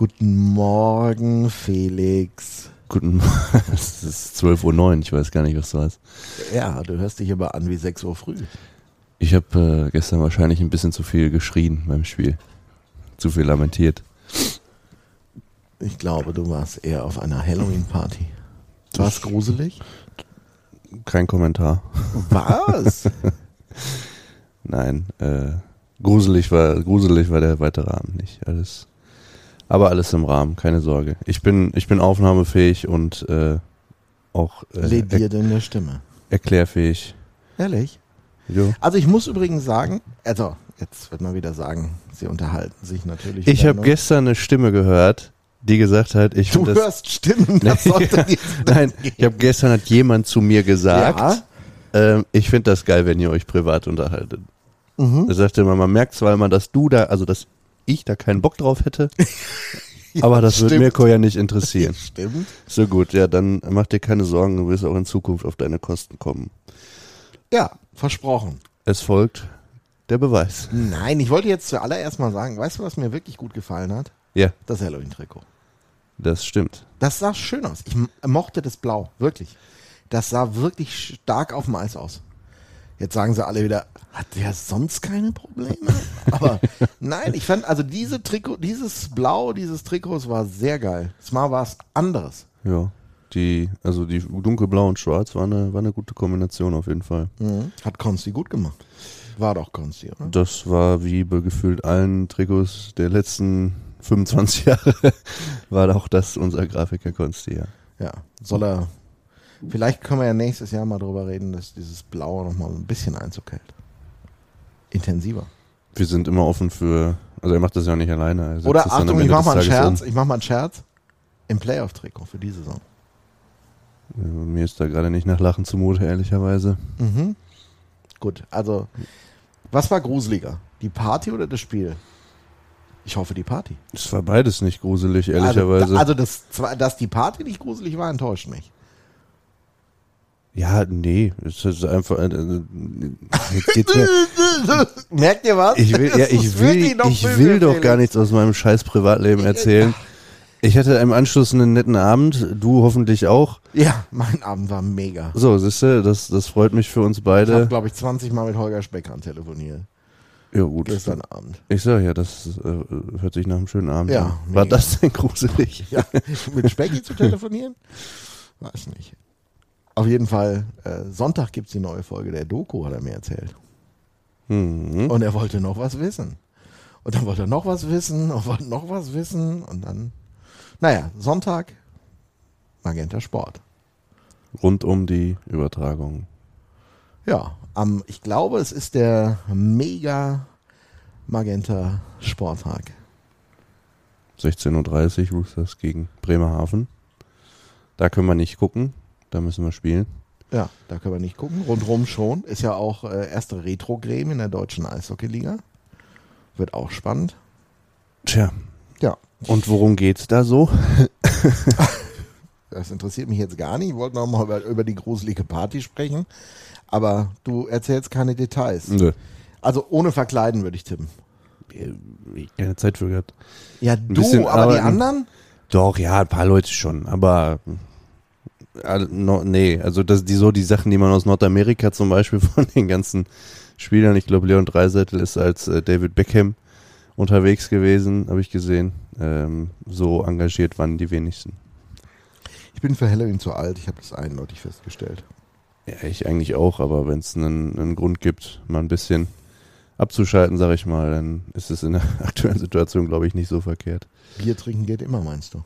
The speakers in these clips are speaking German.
Guten Morgen, Felix. Guten Morgen. Es ist 12.09 Uhr, ich weiß gar nicht, was du hast. Ja, du hörst dich aber an wie 6 Uhr früh. Ich habe äh, gestern wahrscheinlich ein bisschen zu viel geschrien beim Spiel. Zu viel lamentiert. Ich glaube, du warst eher auf einer Halloween-Party. War es gruselig? Kein Kommentar. Was? Nein, äh, gruselig war, gruselig war der weitere Abend nicht. Alles, aber alles im Rahmen, keine Sorge. Ich bin, ich bin aufnahmefähig und äh, auch äh, er, Lediert in der Stimme. erklärfähig. Ehrlich? Jo. Also ich muss übrigens sagen, also jetzt wird man wieder sagen, sie unterhalten sich natürlich. Ich habe gestern eine Stimme gehört, die gesagt hat, ich Du hörst Stimmen, das sollte Nein, ich habe gestern hat jemand zu mir gesagt, Ja. ähm, ich finde das geil, wenn ihr euch privat unterhaltet. Mhm. Er sagte immer, man merkt zwar immer, dass du da, also dass ich da keinen Bock drauf hätte, aber das wird stimmt. Mirko ja nicht interessieren. Stimmt. So gut, ja, dann mach dir keine Sorgen, du wirst auch in Zukunft auf deine Kosten kommen. Ja, versprochen. Es folgt der Beweis. Nein, ich wollte jetzt zuallererst mal sagen, weißt du, was mir wirklich gut gefallen hat? Ja, Das Halloween-Trikot. das stimmt. Das sah schön aus. Ich mochte das Blau, wirklich. Das sah wirklich stark auf dem Eis aus. Jetzt sagen sie alle wieder, hat der sonst keine Probleme? Aber nein, ich fand, also diese Trikot, dieses Blau dieses Trikots war sehr geil. Das Mal war es anderes. Ja. Die, also die dunkelblau und schwarz war eine, war eine gute Kombination auf jeden Fall. Mhm. Hat Konsti gut gemacht. War doch Konsti, oder? Das war wie bei gefühlt allen Trikots der letzten 25 Jahre, war auch das unser Grafiker Konsti, ja. Ja. Soll er, vielleicht können wir ja nächstes Jahr mal drüber reden, dass dieses Blaue nochmal ein bisschen Einzug hält. Intensiver. Wir sind immer offen für, also er macht das ja nicht alleine. Er Oder Achtung, ich mach mal einen Scherz. um. Ich mach mal einen Scherz. Im Playoff-Trikot für die Saison. Ja, Mir ist da gerade nicht nach Lachen zumute, ehrlicherweise. Mhm. Gut, also was war gruseliger? Die Party oder das Spiel? Ich hoffe die Party. Es war beides nicht gruselig, ehrlicherweise. Also, also das, dass die Party nicht gruselig war, enttäuscht mich. Ja, nee, es ist einfach, äh, äh, mir, Merkt ihr was? ich will, ja, ich will, ich will doch gar nichts aus meinem scheiß Privatleben erzählen. Ich hatte im Anschluss einen netten Abend, du hoffentlich auch. Ja, mein Abend war mega. So, siehst du, das, das freut mich für uns Ich habe, beide. glaube ich, 20 Mal mit Holger Speckern telefoniert. Ja, gut. Gestern Abend. Ich sag ja, das äh, hört sich nach einem schönen Abend Ja, an. War mega. das denn gruselig? Ja, mit Specki zu telefonieren? Weiß nicht. Auf jeden Fall, äh, Sonntag gibt's die neue Folge der Doku, hat er mir erzählt. Mhm. Und er wollte noch was wissen. Und dann wollte er noch was wissen und wollte noch was wissen. Und dann, naja, Sonntag, Magenta Sport. Rund um die Übertragung. Ja, am, ich glaube, es ist der Mega Magenta Sporttag. 16.30 Uhr Roosters gegen Bremerhaven. Da können wir nicht gucken. Da müssen wir spielen. Ja, da können wir nicht gucken. Rundrum schon. Ist ja auch äh, erste Retro-Greme in der deutschen Eishockey-Liga. Wird auch spannend. Tja. Ja. Und worum geht's da so? Das interessiert mich jetzt gar nicht. Ich wollte noch mal über, über die gruselige Party sprechen. Aber du erzählst keine Details. Nö. Also ohne Verkleiden würde ich tippen. Ich keine Zeit für gehabt. Ja, du, bisschen aber die anderen? Doch, ja, ein paar Leute schon, aber äh, no, nee, also das, die so die Sachen, die man aus Nordamerika zum Beispiel von den ganzen Spielern, ich glaube Leon Dreiseitel ist als äh, David Beckham unterwegs gewesen, habe ich gesehen. Ähm, so engagiert waren die wenigsten. Ich bin für Halloween zu alt. Ich habe das eindeutig festgestellt. Ja, ich eigentlich auch, aber wenn es einen, einen Grund gibt, mal ein bisschen abzuschalten, sage ich mal, dann ist es in der aktuellen Situation, glaube ich, nicht so verkehrt. Bier trinken geht immer, meinst du?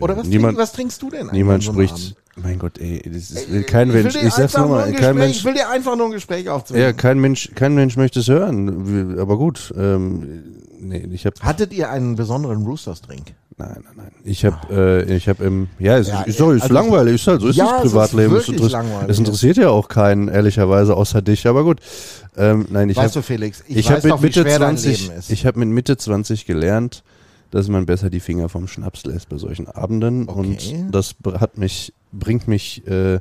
Oder was, niemand, trink, was trinkst du denn eigentlich niemand spricht. Abend? Mein Gott, ey, das ist, Ey, kein will Mensch. Ich sag's nochmal, ein kein Mensch. Ich will dir einfach nur ein Gespräch aufzwingen. Ja, kein Mensch, kein Mensch möchte es hören. Aber gut, ähm, nee, ich habe Hattet ihr einen besonderen Roosters-Drink? nein, nein, nein. Ich habe, äh, ich habe im, ja, es Ja, ist, sorry, ist also- langweilig, ist halt so, ist Ja, das es ist Privatleben. wirklich interess- langweilig. Es interessiert ja auch keinen, ehrlicherweise, außer dich. Aber gut, ähm, nein, ich weißt habe, du, Felix, ich, ich weiß habe mit Mitte schwer 20, dein Leben ist. ich habe mit Mitte 20 gelernt, dass man besser die Finger vom Schnaps lässt bei solchen Abenden Okay. und das hat mich, bringt mich äh,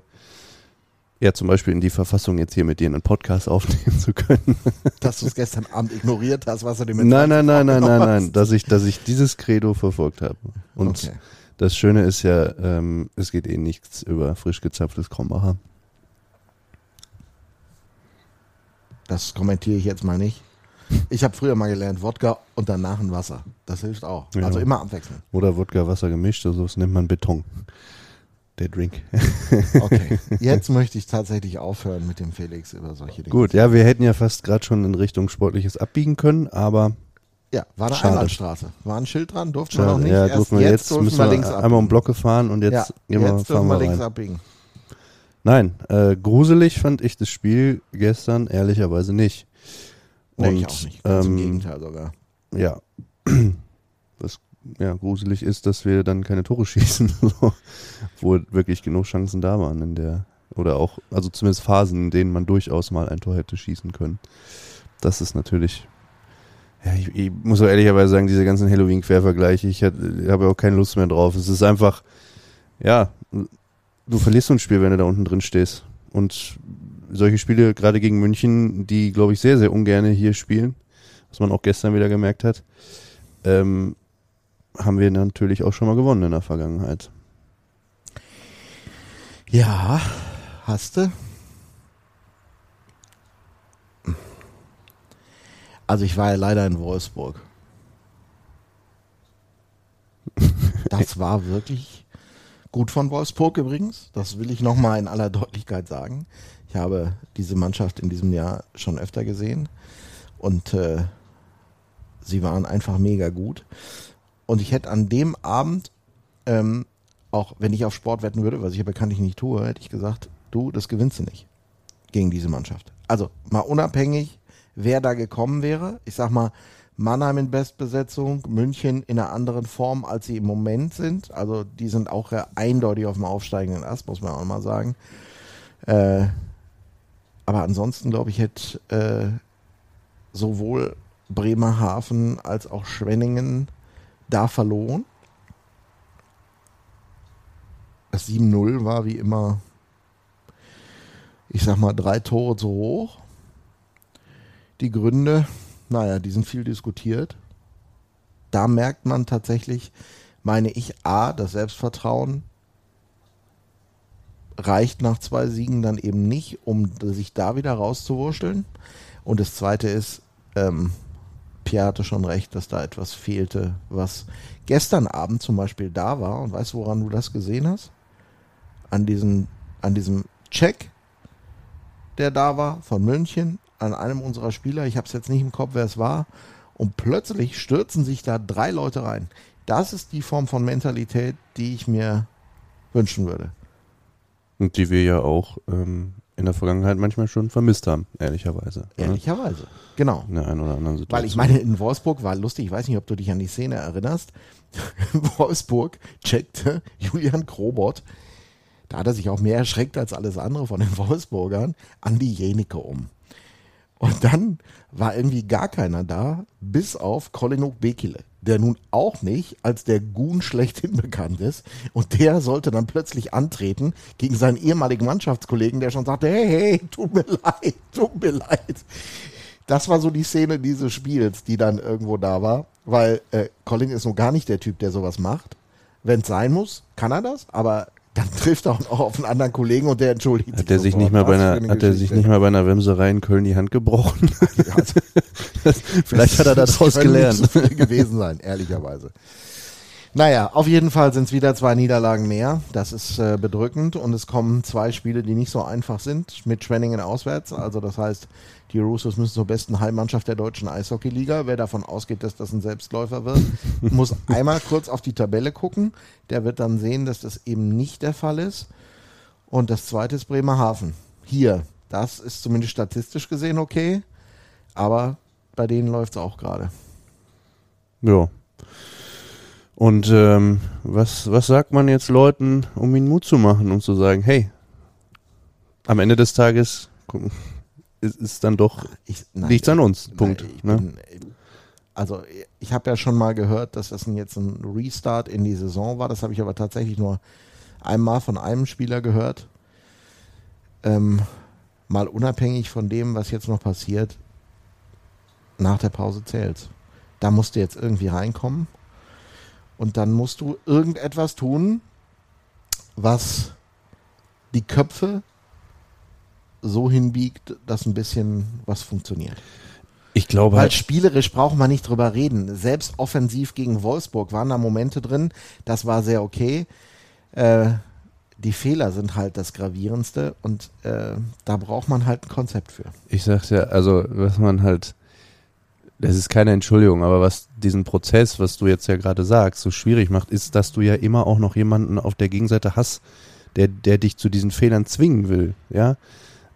Ja, zum Beispiel in die Verfassung jetzt hier mit dir einen Podcast aufnehmen zu können. Dass du es gestern Abend ignoriert hast, was du dir mit Nein, nein, nein, nein, nein, nein, dass ich, dass ich dieses Credo verfolgt habe. Und okay. das Schöne ist ja, ähm, es geht eh nichts über frisch gezapftes Krombacher. Das kommentiere ich jetzt mal nicht. Ich habe früher mal gelernt, Wodka und danach ein Wasser. Das hilft auch. Ja. Also immer abwechseln. Oder Wodka, Wasser gemischt, also das nennt man Beton der Drink. okay, jetzt möchte ich tatsächlich aufhören mit dem Felix über solche Dinge. Gut, ja, wir hätten ja fast gerade schon in Richtung Sportliches abbiegen können, aber. Ja, war eine Schade. Einbahnstraße. War ein Schild dran, durften wir noch nicht. Ja, durften wir jetzt, jetzt müssen wir links einmal um Blocke fahren und jetzt, ja, gehen wir, jetzt fahren wir links rein. abbiegen. Nein, äh, gruselig fand ich das Spiel gestern ehrlicherweise nicht. Und, nee, ich auch nicht. Ganz ähm, im Gegenteil sogar. Ja. Das ja, gruselig ist, dass wir dann keine Tore schießen, wo wirklich genug Chancen da waren in der, oder auch, also zumindest Phasen, in denen man durchaus mal ein Tor hätte schießen können. Das ist natürlich, ja, ich, ich muss auch ehrlicherweise sagen, diese ganzen Halloween-Quervergleiche, ich, ich habe auch keine Lust mehr drauf. Es ist einfach, ja, du verlierst so ein Spiel, wenn du da unten drin stehst. Und solche Spiele, gerade gegen München, die, glaube ich, sehr, sehr ungern hier spielen, was man auch gestern wieder gemerkt hat, ähm, haben wir natürlich auch schon mal gewonnen in der Vergangenheit. Ja, hast du. Also ich war ja leider in Wolfsburg. Das war wirklich gut von Wolfsburg übrigens. Das will ich nochmal in aller Deutlichkeit sagen. Ich habe diese Mannschaft in diesem Jahr schon öfter gesehen und äh, sie waren einfach mega gut. Und ich hätte an dem Abend, ähm, auch wenn ich auf Sport wetten würde, was ich ja bekanntlich nicht tue, hätte ich gesagt, du, das gewinnst du nicht gegen diese Mannschaft. Also mal unabhängig, wer da gekommen wäre. Ich sag mal, Mannheim in Bestbesetzung, München in einer anderen Form, als sie im Moment sind. Also die sind auch eindeutig auf dem aufsteigenden Ast, muss man auch mal sagen. Äh, aber ansonsten, glaube ich, hätte äh, sowohl Bremerhaven als auch Schwenningen da verloren. Das 7-0 war wie immer, ich sag mal, drei Tore zu hoch. Die Gründe, naja, die sind viel diskutiert. Da merkt man tatsächlich, meine ich, A, das Selbstvertrauen reicht nach zwei Siegen dann eben nicht, um sich da wieder rauszuwurschteln. Und das zweite ist, ähm, Pierre hatte schon recht, dass da etwas fehlte, was gestern Abend zum Beispiel da war. Und weißt du, woran du das gesehen hast? An diesem, an diesem Check, der da war von München, an einem unserer Spieler. Ich habe es jetzt nicht im Kopf, wer es war. Und plötzlich stürzen sich da drei Leute rein. Das ist die Form von Mentalität, die ich mir wünschen würde. Und die wir ja auch ähm, in der Vergangenheit manchmal schon vermisst haben, ehrlicherweise. Ne? Ehrlicherweise, genau. In der einen oder anderen Situation. Weil ich meine, in Wolfsburg war lustig, ich weiß nicht, ob du dich an die Szene erinnerst. Wolfsburg checkte Julian Krobot, da hat er sich auch mehr erschreckt als alles andere von den Wolfsburgern, an die Jenike um. Und dann war irgendwie gar keiner da, bis auf Kolinuk Bekele, der nun auch nicht als der Gun schlechthin bekannt ist. Und der sollte dann plötzlich antreten gegen seinen ehemaligen Mannschaftskollegen, der schon sagte, hey, hey, tut mir leid, tut mir leid. Das war so die Szene dieses Spiels, die dann irgendwo da war, weil äh, Colin ist nun gar nicht der Typ, der sowas macht. Wenn es sein muss, kann er das, aber dann trifft er auch auf einen anderen Kollegen und der entschuldigt hat sich. Der sich nicht mal bei einer, hat er sich nicht mal bei einer Wemserei in Köln die Hand gebrochen? Also, Vielleicht hat er daraus gelernt. Nicht so gewesen sein, ehrlicherweise. Naja, auf jeden Fall sind es wieder zwei Niederlagen mehr. Das ist äh, bedrückend und es kommen zwei Spiele, die nicht so einfach sind, mit Schwenningen auswärts. Also das heißt, die Roosters müssen zur besten Heimmannschaft der deutschen Eishockeyliga. Wer davon ausgeht, dass das ein Selbstläufer wird, muss einmal kurz auf die Tabelle gucken. Der wird dann sehen, dass das eben nicht der Fall ist. Und das zweite ist Bremerhaven. Hier, das ist zumindest statistisch gesehen okay, aber bei denen läuft es auch gerade. Ja, und ähm, was, was sagt man jetzt Leuten, um ihnen Mut zu machen und zu sagen, hey, am Ende des Tages ist, ist dann doch ich, nichts an uns. Punkt. Nein, ne? bin, also ich habe ja schon mal gehört, dass das jetzt ein Restart in die Saison war. Das habe ich aber tatsächlich nur einmal von einem Spieler gehört. ähm, mal unabhängig von dem, was jetzt noch passiert, nach der Pause zählt. Da musst du jetzt irgendwie reinkommen und dann musst du irgendetwas tun, was die Köpfe so hinbiegt, dass ein bisschen was funktioniert. Ich glaube Weil halt, spielerisch braucht man nicht drüber reden. Selbst offensiv gegen Wolfsburg waren da Momente drin, das war sehr okay. Äh, die Fehler sind halt das Gravierendste und äh, da braucht man halt ein Konzept für. ich sag's ja, also was man halt, das ist keine Entschuldigung, aber was diesen Prozess, was du jetzt ja gerade sagst, so schwierig macht, ist, dass du ja immer auch noch jemanden auf der Gegenseite hast, der, der dich zu diesen Fehlern zwingen will, ja.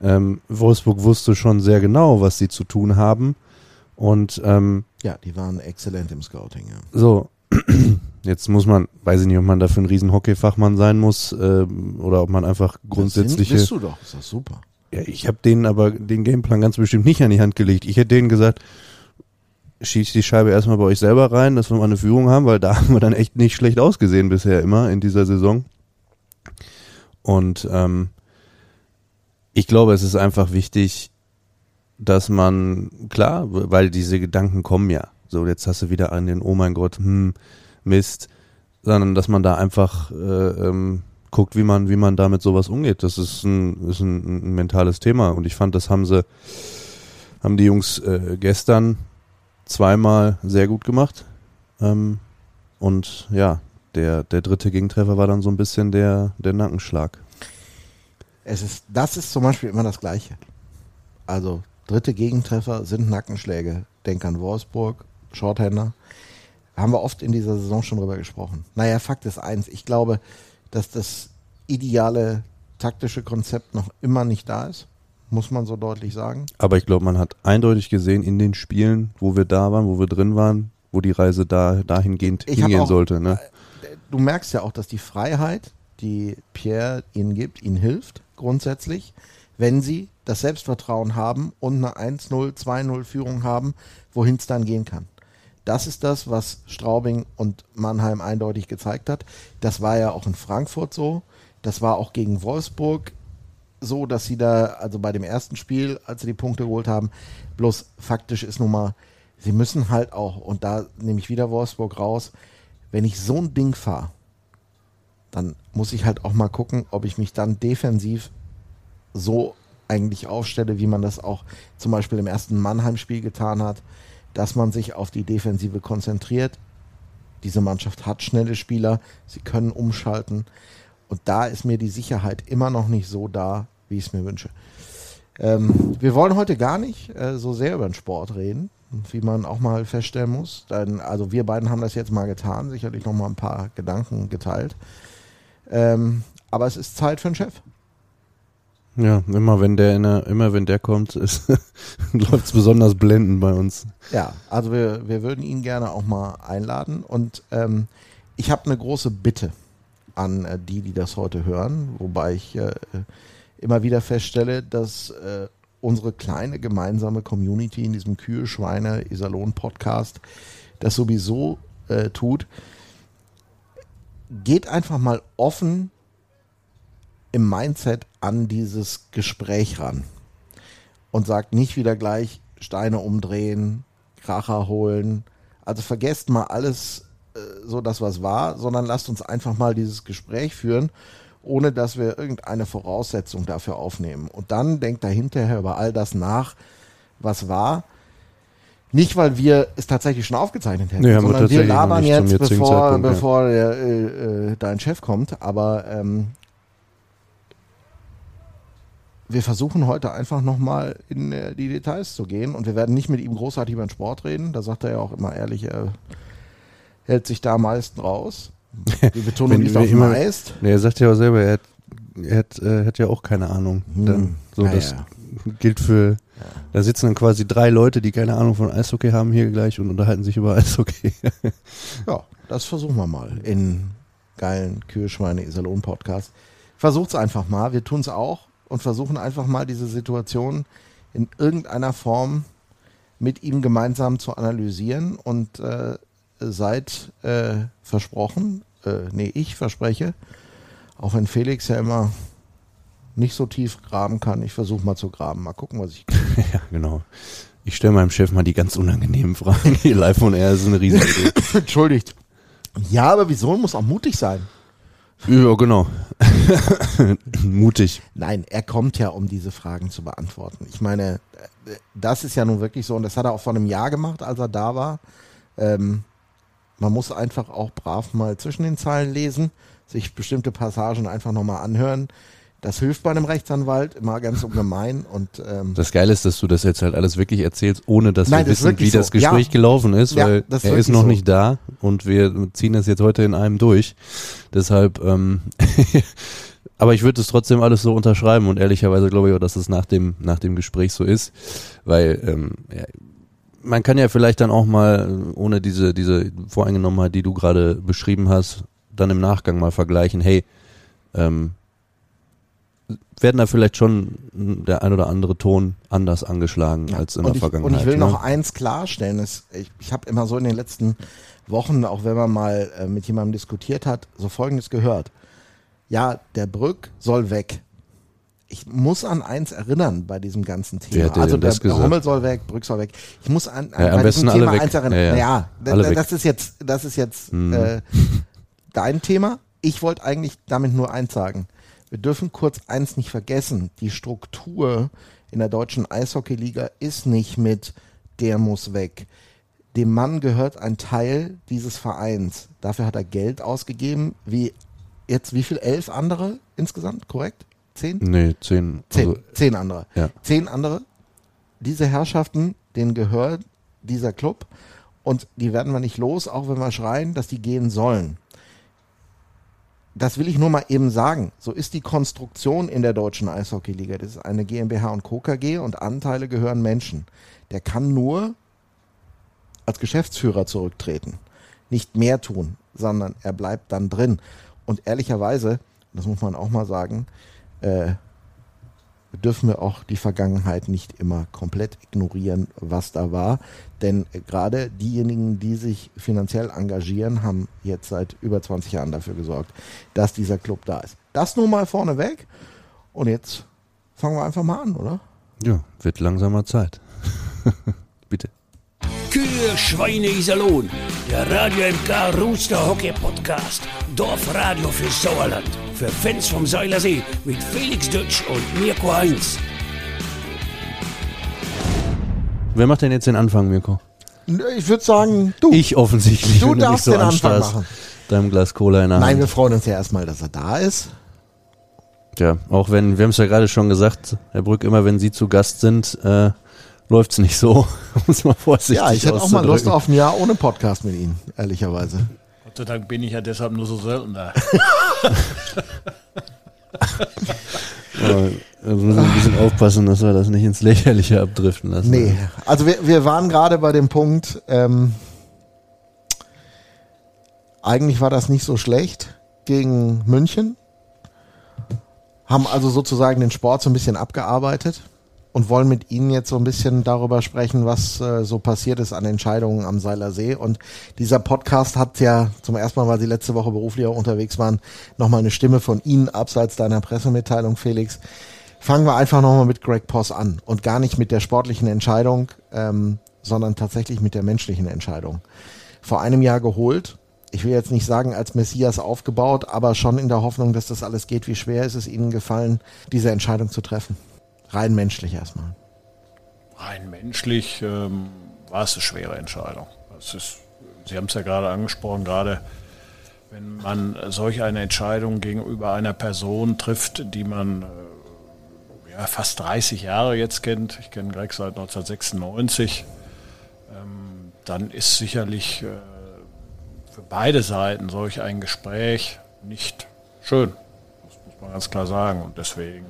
Ähm, Wolfsburg wusste schon sehr genau, was sie zu tun haben und ähm, Ja, die waren exzellent im Scouting. Ja. So, jetzt muss man, weiß ich nicht, ob man dafür ein riesen Hockeyfachmann sein muss ähm, oder ob man einfach grundsätzliche. Das bist du doch, ist das super. Ja, ich habe denen aber den Gameplan ganz bestimmt nicht an die Hand gelegt. Ich hätte denen gesagt, schießt die Scheibe erstmal bei euch selber rein, dass wir mal eine Führung haben, weil da haben wir dann echt nicht schlecht ausgesehen bisher immer in dieser Saison. Und ähm, ich glaube, es ist einfach wichtig, dass man, klar, weil diese Gedanken kommen ja. So, jetzt hast du wieder an den, oh mein Gott, hm, Mist, sondern dass man da einfach äh, ähm, guckt, wie man, wie man damit sowas umgeht. Das ist ein, ist ein, ein mentales Thema. Und ich fand, das haben sie, haben die Jungs äh, gestern zweimal sehr gut gemacht. Ähm, und ja, der, der dritte Gegentreffer war dann so ein bisschen der, der Nackenschlag. Es ist, das ist zum Beispiel immer das Gleiche. Also dritte Gegentreffer sind Nackenschläge. Denk an Wolfsburg, Shorthander. Haben wir oft in dieser Saison schon drüber gesprochen. Naja, Fakt ist eins. Ich glaube, dass das ideale taktische Konzept noch immer nicht da ist. Muss man so deutlich sagen. Aber ich glaube, man hat eindeutig gesehen in den Spielen, wo wir da waren, wo wir drin waren, wo die Reise da dahingehend Ich hingehen auch- sollte. Ne? Du merkst ja auch, dass die Freiheit, die Pierre ihnen gibt, ihnen hilft, grundsätzlich, wenn sie das Selbstvertrauen haben und eine 1-0, 2-0 Führung haben, wohin es dann gehen kann. Das ist das, was Straubing und Mannheim eindeutig gezeigt hat. Das war ja auch in Frankfurt so. Das war auch gegen Wolfsburg so, dass sie da, also bei dem ersten Spiel, als sie die Punkte geholt haben, bloß faktisch ist nun mal, sie müssen halt auch, und da nehme ich wieder Wolfsburg raus, wenn ich so ein Ding fahre, dann muss ich halt auch mal gucken, ob ich mich dann defensiv so eigentlich aufstelle, wie man das auch zum Beispiel im ersten Mannheim-Spiel getan hat, dass man sich auf die Defensive konzentriert. Diese Mannschaft hat schnelle Spieler, sie können umschalten und da ist mir die Sicherheit immer noch nicht so da, wie ich es mir wünsche. Ähm, wir wollen heute gar nicht äh, so sehr über den Sport reden, wie man auch mal feststellen muss. Denn, also wir beiden haben das jetzt mal getan, sicherlich noch mal ein paar Gedanken geteilt. Ähm, aber es ist Zeit für einen Chef. Ja, immer wenn der in der, immer wenn der kommt, läuft es besonders blendend bei uns. Ja, also wir, wir würden ihn gerne auch mal einladen. Und ähm, ich habe eine große Bitte an äh, die, die das heute hören, wobei ich äh, immer wieder feststelle, dass äh, unsere kleine gemeinsame Community in diesem Kühe, Schweine, Iserlohn Podcast das sowieso äh, tut. Geht einfach mal offen im Mindset an dieses Gespräch ran und sagt nicht wieder gleich Steine umdrehen, Kracher holen. Also vergesst mal alles äh, so das, was war, sondern lasst uns einfach mal dieses Gespräch führen, ohne dass wir irgendeine Voraussetzung dafür aufnehmen. Und dann denkt da hinterher über all das nach, was war. Nicht, weil wir es tatsächlich schon aufgezeichnet hätten, Nee, wir sondern wir noch labern jetzt, bevor, Zeitpunkt, ja. bevor der, äh, äh, dein Chef kommt. Aber ähm, wir versuchen heute einfach nochmal in äh, die Details zu gehen und wir werden nicht mit ihm großartig über den Sport reden. Da sagt er ja auch immer ehrlich, er hält sich da am meisten raus. Die Betonung liegt wir auf immer- meist. Nee, er sagt ja auch selber, er hat, er hat, äh, hat ja auch keine Ahnung. Hm, Dann, so, naja. das gilt für, da sitzen dann quasi drei Leute, die keine Ahnung von Eishockey haben hier gleich und unterhalten sich über Eishockey. Ja, das versuchen wir mal in geilen Kühlschweine Iserlohn Podcast. Versucht's einfach mal. Wir tun's auch und versuchen einfach mal diese Situation in irgendeiner Form mit ihm gemeinsam zu analysieren und äh, seid äh, versprochen, äh, nee, ich verspreche, auch wenn Felix ja immer nicht so tief graben kann. Ich versuche mal zu graben. Mal gucken, was ich. ja, genau. Ich stelle meinem Chef mal die ganz unangenehmen Fragen. Die Live on Air ist eine Riesenidee. Entschuldigt. Ja, aber wieso muss auch mutig sein? ja, genau. Mutig. Nein, er kommt ja, um diese Fragen zu beantworten. Ich meine, das ist ja nun wirklich so, und das hat er auch vor einem Jahr gemacht, als er da war. Ähm, man muss einfach auch brav mal zwischen den Zeilen lesen, sich bestimmte Passagen einfach nochmal anhören. Das hilft bei einem Rechtsanwalt immer ganz ungemein. Und, ähm, das Geile ist, dass du das jetzt halt alles wirklich erzählst, ohne dass Nein, wir das wissen, wie so. das Gespräch Ja. gelaufen ist, Ja, weil das ist er ist noch so. nicht da und wir ziehen das jetzt heute in einem durch. Deshalb, ähm, aber ich würde es trotzdem alles so unterschreiben und ehrlicherweise glaube ich auch, dass es nach dem, nach dem Gespräch so ist, weil ähm, ja, man kann ja vielleicht dann auch mal, äh, ohne diese, diese Voreingenommenheit, die du gerade beschrieben hast, dann im Nachgang mal vergleichen, hey, ähm, werden da vielleicht schon der ein oder andere Ton anders angeschlagen als in der ich, Vergangenheit. Und ich will ne? noch eins klarstellen. Es, ich ich habe immer so in den letzten Wochen, auch wenn man mal äh, mit jemandem diskutiert hat, so Folgendes gehört. Ja, der Brück soll weg. Ich muss an eins erinnern bei diesem ganzen Thema. Also das der gesagt? Hummel soll weg, Brück soll weg. Ich muss an, an Ja, bei diesem Thema weg. eins erinnern. Ja, ja. Ja, da- Alle da- weg. das ist jetzt, das ist jetzt Mhm. äh, dein Thema. Ich wollte eigentlich damit nur eins sagen. Wir dürfen kurz eins nicht vergessen. Die Struktur in der deutschen Eishockeyliga ist nicht mit der muss weg. Dem Mann gehört ein Teil dieses Vereins. Dafür hat er Geld ausgegeben, wie jetzt wie viel? Elf andere insgesamt, korrekt? Zehn? Nee, zehn. Zehn, Also, zehn andere. ja. Zehn andere. Diese Herrschaften, denen gehört dieser Club und die werden wir nicht los, auch wenn wir schreien, dass die gehen sollen. Das will ich nur mal eben sagen. So ist die Konstruktion in der deutschen Eishockeyliga. Das ist eine GmbH und Co. KG und Anteile gehören Menschen. Der kann nur als Geschäftsführer zurücktreten. Nicht mehr tun, sondern er bleibt dann drin. Und ehrlicherweise, das muss man auch mal sagen, äh, dürfen wir auch die Vergangenheit nicht immer komplett ignorieren, was da war. Denn gerade diejenigen, die sich finanziell engagieren, haben jetzt seit über 20 Jahren dafür gesorgt, dass dieser Club da ist. Das nur mal vorneweg. Und jetzt fangen wir einfach mal an, oder? ja, wird langsamer Zeit. Bitte. Kühe, Schweine, Iserlohn. Der Radio MK Rooster Hockey Podcast. Dorfradio für Sauerland. Für Fans vom Seilersee mit Felix Dutsch und Mirko Heinz. Wer macht denn jetzt den Anfang, Mirko? Ich würde sagen, du. Ich offensichtlich. Du darfst so den Anfang machen. Deinem Glas Cola in der Nein, Hand. wir freuen uns ja erstmal, dass er da ist. Ja, auch wenn, wir haben es ja gerade schon gesagt, Herr Brück, immer wenn Sie zu Gast sind, äh, läuft's nicht so. Muss man vorsichtig Ja, ich hätte auch mal Lust auf ein Jahr ohne Podcast mit Ihnen, ehrlicherweise. Gott sei Dank bin ich ja deshalb nur so selten da. Wir müssen ein bisschen aufpassen, dass wir das nicht ins Lächerliche abdriften lassen. Nee, also wir, wir waren gerade bei dem Punkt, ähm, eigentlich war das nicht so schlecht gegen München, haben also sozusagen den Sport so ein bisschen abgearbeitet und wollen mit Ihnen jetzt so ein bisschen darüber sprechen, was äh, so passiert ist an Entscheidungen am Seiler See. Und dieser Podcast hat ja zum ersten Mal, weil Sie letzte Woche beruflich auch unterwegs waren, nochmal eine Stimme von Ihnen abseits deiner Pressemitteilung, Felix. Fangen wir einfach nochmal mit Greg Poss an und gar nicht mit der sportlichen Entscheidung, ähm, sondern tatsächlich mit der menschlichen Entscheidung. Vor einem Jahr geholt. Ich will jetzt nicht sagen, als Messias aufgebaut, aber schon in der Hoffnung, dass das alles geht. Wie schwer ist es Ihnen gefallen, diese Entscheidung zu treffen? Rein menschlich erstmal. Rein menschlich ähm, war es eine schwere Entscheidung. Ist, Sie haben es ja gerade angesprochen, gerade wenn man solch eine Entscheidung gegenüber einer Person trifft, die man äh, ja, fast 30 Jahre jetzt kennt. Ich kenne Greg seit 1996. Ähm, dann ist sicherlich äh, für beide Seiten solch ein Gespräch nicht schön. Das muss man ganz klar sagen. Und deswegen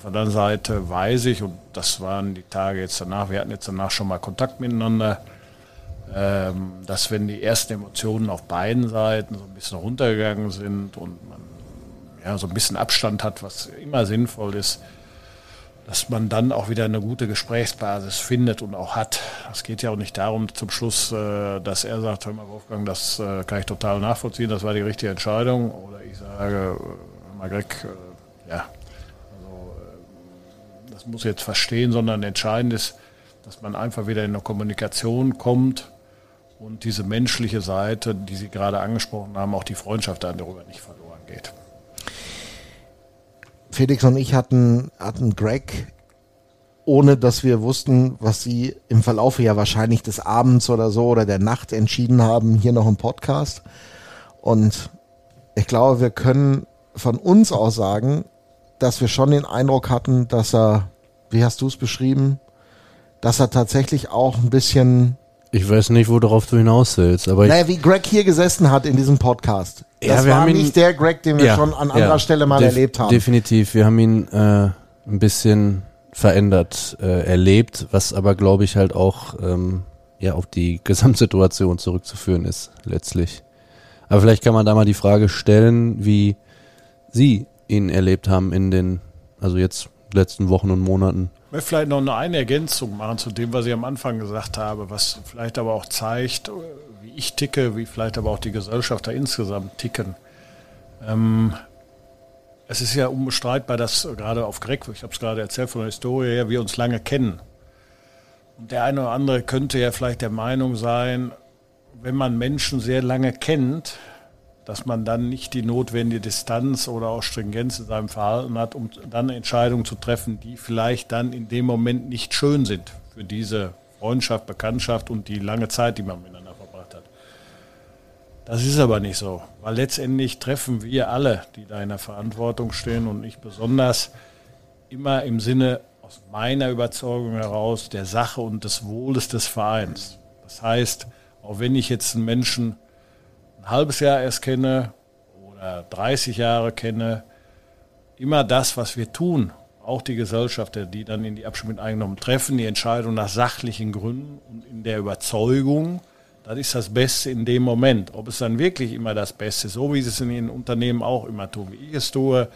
auf der anderen Seite weiß ich, und das waren die Tage jetzt danach, wir hatten jetzt danach schon mal Kontakt miteinander, ähm, dass wenn die ersten Emotionen auf beiden Seiten so ein bisschen runtergegangen sind und man ja, so ein bisschen Abstand hat, was immer sinnvoll ist, dass man dann auch wieder eine gute Gesprächsbasis findet und auch hat. Es geht ja auch nicht darum zum Schluss, äh, dass er sagt, hör mal Wolfgang, das äh, kann ich total nachvollziehen, das war die richtige Entscheidung. Oder ich sage, hör mal Greg, äh, ja, das muss jetzt verstehen, sondern entscheidend ist, dass man einfach wieder in eine Kommunikation kommt und diese menschliche Seite, die Sie gerade angesprochen haben, auch die Freundschaft darüber nicht verloren geht. Felix und ich hatten, hatten Greg, ohne dass wir wussten, was sie im Verlaufe ja wahrscheinlich des Abends oder so oder der Nacht entschieden haben, hier noch im Podcast. Und ich glaube, wir können von uns aus sagen, dass wir schon den Eindruck hatten, dass er, wie hast du es beschrieben, dass er tatsächlich auch ein bisschen Ich weiß nicht, worauf du hinaus willst, aber ich, naja, wie Greg hier gesessen hat in diesem Podcast. Ja, Das wir war haben ihn- nicht der Greg, den wir Ja, schon an ja, anderer Stelle mal erlebt haben. Definitiv. Wir haben ihn äh, ein bisschen verändert äh, erlebt, was aber, glaube ich, halt auch ähm, ja auf die Gesamtsituation zurückzuführen ist, letztlich. Aber vielleicht kann man da mal die Frage stellen, wie Sie ihn erlebt haben in den, also jetzt letzten Wochen und Monaten. Ich möchte vielleicht noch eine- Ergänzung machen zu dem, was ich am Anfang gesagt habe, was vielleicht aber auch zeigt, wie ich ticke, wie vielleicht aber auch die Gesellschafter insgesamt ticken. Ähm, es ist ja unbestreitbar, dass gerade auf Greg, ich habe es gerade erzählt von der Historie her, wir uns lange kennen. Und der eine oder andere könnte ja vielleicht der Meinung sein, wenn man Menschen sehr lange kennt, dass man dann nicht die notwendige Distanz oder auch Stringenz in seinem Verhalten hat, um dann Entscheidungen zu treffen, die vielleicht dann in dem Moment nicht schön sind für diese Freundschaft, Bekanntschaft und die lange Zeit, die man miteinander verbracht hat. Das ist aber nicht so, weil letztendlich treffen wir alle, die da in der Verantwortung stehen und ich besonders immer im Sinne aus meiner Überzeugung heraus der Sache und des Wohles des Vereins. Das heißt, auch wenn ich jetzt einen Menschen ein halbes Jahr erst kenne oder 30 Jahre kenne, immer das, was wir tun, auch die Gesellschafter, die dann in die Abstimmung eingenommen treffen, die Entscheidung nach sachlichen Gründen und in der Überzeugung, das ist das Beste in dem Moment. Ob es dann wirklich immer das Beste ist, so wie sie es in den Unternehmen auch immer tun, wie ich es tue,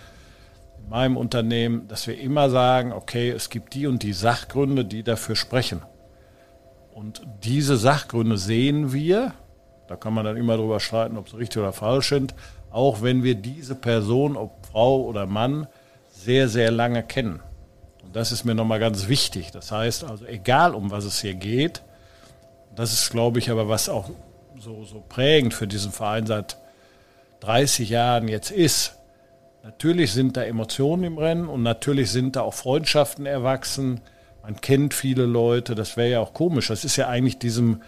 in meinem Unternehmen, dass wir immer sagen, okay, es gibt die und die Sachgründe, die dafür sprechen. Und diese Sachgründe sehen wir, da kann man dann immer drüber streiten, ob sie richtig oder falsch sind, auch wenn wir diese Person, ob Frau oder Mann, sehr, sehr lange kennen. Und das ist mir nochmal ganz wichtig. Das heißt also, egal um was es hier geht, das ist, glaube ich, aber was auch so, so prägend für diesen Verein seit 30 Jahren jetzt ist. Natürlich sind da Emotionen im Rennen und natürlich sind da auch Freundschaften erwachsen. Man kennt viele Leute, das wäre ja auch komisch. Das ist ja eigentlich diesem,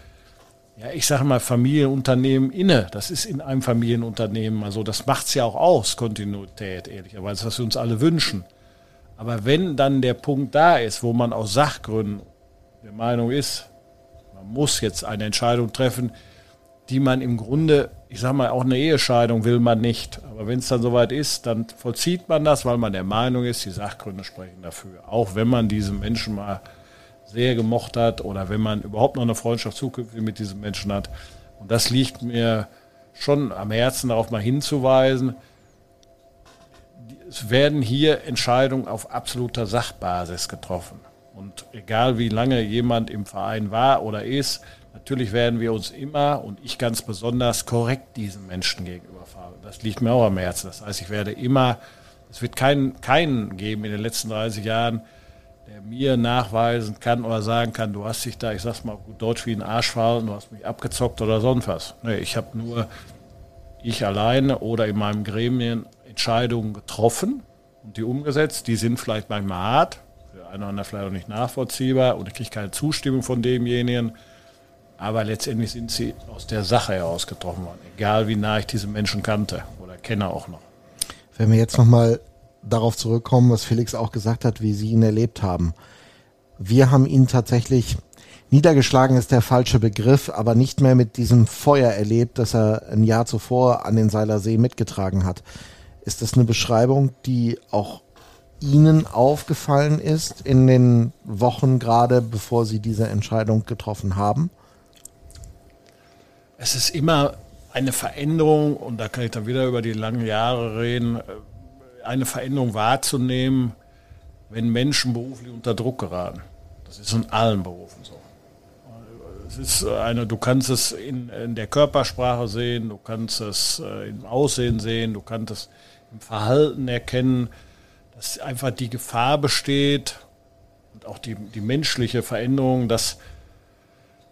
ja, ich sage mal, Familienunternehmen inne. Das ist in einem Familienunternehmen. Also das macht es ja auch aus, Kontinuität, ehrlicherweise, was wir uns alle wünschen. Aber wenn dann der Punkt da ist, wo man aus Sachgründen der Meinung ist, man muss jetzt eine Entscheidung treffen, die man im Grunde, ich sage mal, auch eine Ehescheidung will man nicht. Aber wenn es dann soweit ist, dann vollzieht man das, weil man der Meinung ist, die Sachgründe sprechen dafür. Auch wenn man diesen Menschen mal sehr gemocht hat oder wenn man überhaupt noch eine Freundschaft zukünftig mit diesem Menschen hat. Und das liegt mir schon am Herzen, darauf mal hinzuweisen. Es werden hier Entscheidungen auf absoluter Sachbasis getroffen. Und egal wie lange jemand im Verein war oder ist, natürlich werden wir uns immer und ich ganz besonders korrekt diesen Menschen gegenüber verhalten. Das liegt mir auch am Herzen. Das heißt, ich werde immer, es wird keinen, keinen geben in den letzten 30 Jahren, der mir nachweisen kann oder sagen kann, du hast dich da, ich sag's mal gut Deutsch, wie ein Arsch verhalten, du hast mich abgezockt oder sonst was. Nee, ich habe nur, ich alleine oder in meinem Gremien Entscheidungen getroffen und die umgesetzt. Die sind vielleicht manchmal hart, für einen oder anderen vielleicht auch nicht nachvollziehbar und ich kriege keine Zustimmung von demjenigen. Aber letztendlich sind sie aus der Sache heraus getroffen worden, egal wie nah ich diese Menschen kannte oder kenne auch noch. Wenn wir jetzt nochmal darauf zurückkommen, was Felix auch gesagt hat, wie Sie ihn erlebt haben. Wir haben ihn tatsächlich, niedergeschlagen ist der falsche Begriff, aber nicht mehr mit diesem Feuer erlebt, das er ein Jahr zuvor an den Seiler See mitgetragen hat. Ist das eine Beschreibung, die auch Ihnen aufgefallen ist in den Wochen gerade, bevor Sie diese Entscheidung getroffen haben? Es ist immer eine Veränderung, und da kann ich dann wieder über die langen Jahre reden, eine Veränderung wahrzunehmen, wenn Menschen beruflich unter Druck geraten. Das ist in allen Berufen so. Es ist eine, du kannst es in, in der Körpersprache sehen, du kannst es äh, im Aussehen sehen, du kannst es im Verhalten erkennen, dass einfach die Gefahr besteht, und auch die, die menschliche Veränderung, dass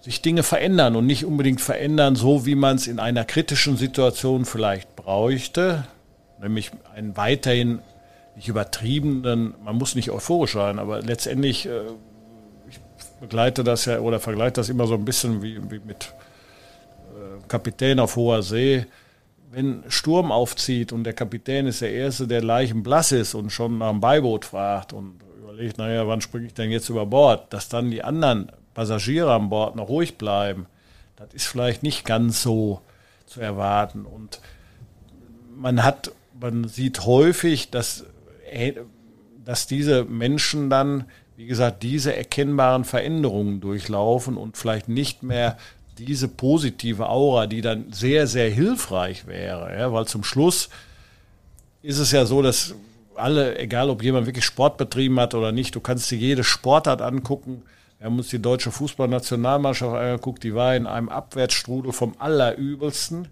sich Dinge verändern und nicht unbedingt verändern, so wie man es in einer kritischen Situation vielleicht bräuchte, nämlich einen weiterhin nicht übertriebenen, man muss nicht euphorisch sein, aber letztendlich, äh, ich begleite das ja oder vergleiche das immer so ein bisschen wie, wie mit äh, Kapitän auf hoher See. Wenn Sturm aufzieht und der Kapitän ist der Erste, der leichenblass ist und schon nach dem Beiboot fragt und überlegt, naja, wann springe ich denn jetzt über Bord, dass dann die anderen Passagiere an Bord noch ruhig bleiben, das ist vielleicht nicht ganz so zu erwarten. Und man hat, man sieht häufig, dass äh, dass diese Menschen dann, wie gesagt, diese erkennbaren Veränderungen durchlaufen und vielleicht nicht mehr diese positive Aura, die dann sehr, sehr hilfreich wäre. Ja, weil zum Schluss ist es ja so, dass alle, egal ob jemand wirklich Sport betrieben hat oder nicht, du kannst dir jede Sportart angucken. Wir haben uns die deutsche Fußballnationalmannschaft angeguckt, die war in einem Abwärtsstrudel vom Allerübelsten.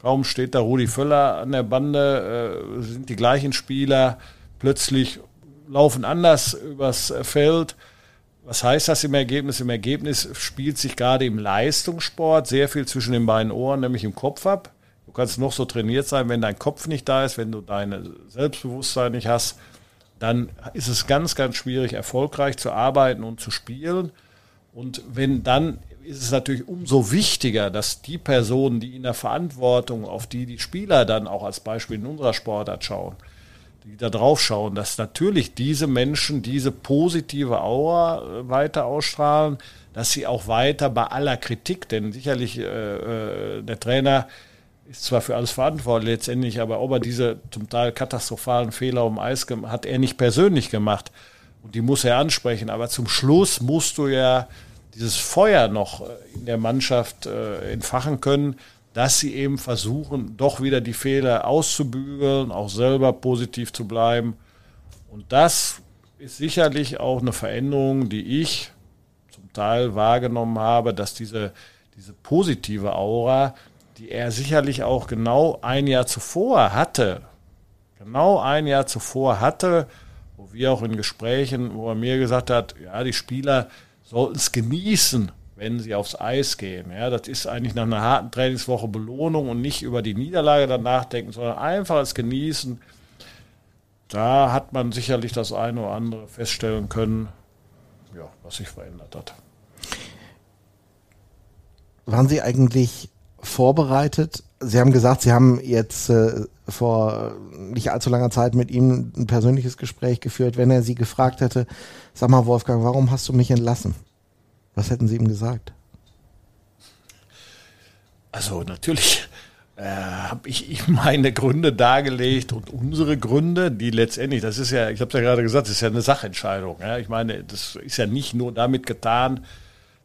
Kaum steht da Rudi Völler an der Bande, äh, sind die gleichen Spieler plötzlich laufen anders übers Feld. Was heißt das im Ergebnis? Im Ergebnis spielt sich gerade im Leistungssport sehr viel zwischen den beiden Ohren, nämlich im Kopf ab. Du kannst noch so trainiert sein, wenn dein Kopf nicht da ist, wenn du dein Selbstbewusstsein nicht hast, dann ist es ganz, ganz schwierig, erfolgreich zu arbeiten und zu spielen. Und wenn dann ist es natürlich umso wichtiger, dass die Personen, die in der Verantwortung, auf die die Spieler dann auch als Beispiel in unserer Sportart schauen, die da drauf schauen, dass natürlich diese Menschen diese positive Aura äh, weiter ausstrahlen, dass sie auch weiter bei aller Kritik, denn sicherlich äh, äh, der Trainer ist zwar für alles verantwortlich letztendlich, aber ob er diese zum Teil katastrophalen Fehler um Eis hat, er nicht persönlich gemacht und die muss er ansprechen. Aber zum Schluss musst du ja dieses Feuer noch äh, in der Mannschaft äh, entfachen können, dass sie eben versuchen, doch wieder die Fehler auszubügeln, auch selber positiv zu bleiben. Und das ist sicherlich auch eine Veränderung, die ich zum Teil wahrgenommen habe, dass diese, diese positive Aura, die er sicherlich auch genau ein Jahr zuvor hatte, genau ein Jahr zuvor hatte, wo wir auch in Gesprächen, wo er mir gesagt hat, ja, die Spieler sollten es genießen, wenn sie aufs Eis gehen. Ja, das ist eigentlich nach einer harten Trainingswoche Belohnung und nicht über die Niederlage dann nachdenken, sondern einfach als Genießen. Da hat man sicherlich das eine oder andere feststellen können, ja, was sich verändert hat. Waren Sie eigentlich vorbereitet? Sie haben gesagt, Sie haben jetzt äh, vor nicht allzu langer Zeit mit ihm ein persönliches Gespräch geführt. Wenn er Sie gefragt hätte, sag mal Wolfgang, warum hast du mich entlassen? Was hätten Sie ihm gesagt? Also natürlich äh, habe ich ihm meine Gründe dargelegt und unsere Gründe, die letztendlich, das ist ja, ich habe es ja gerade gesagt, das ist ja eine Sachentscheidung. Ja? Ich meine, das ist ja nicht nur damit getan,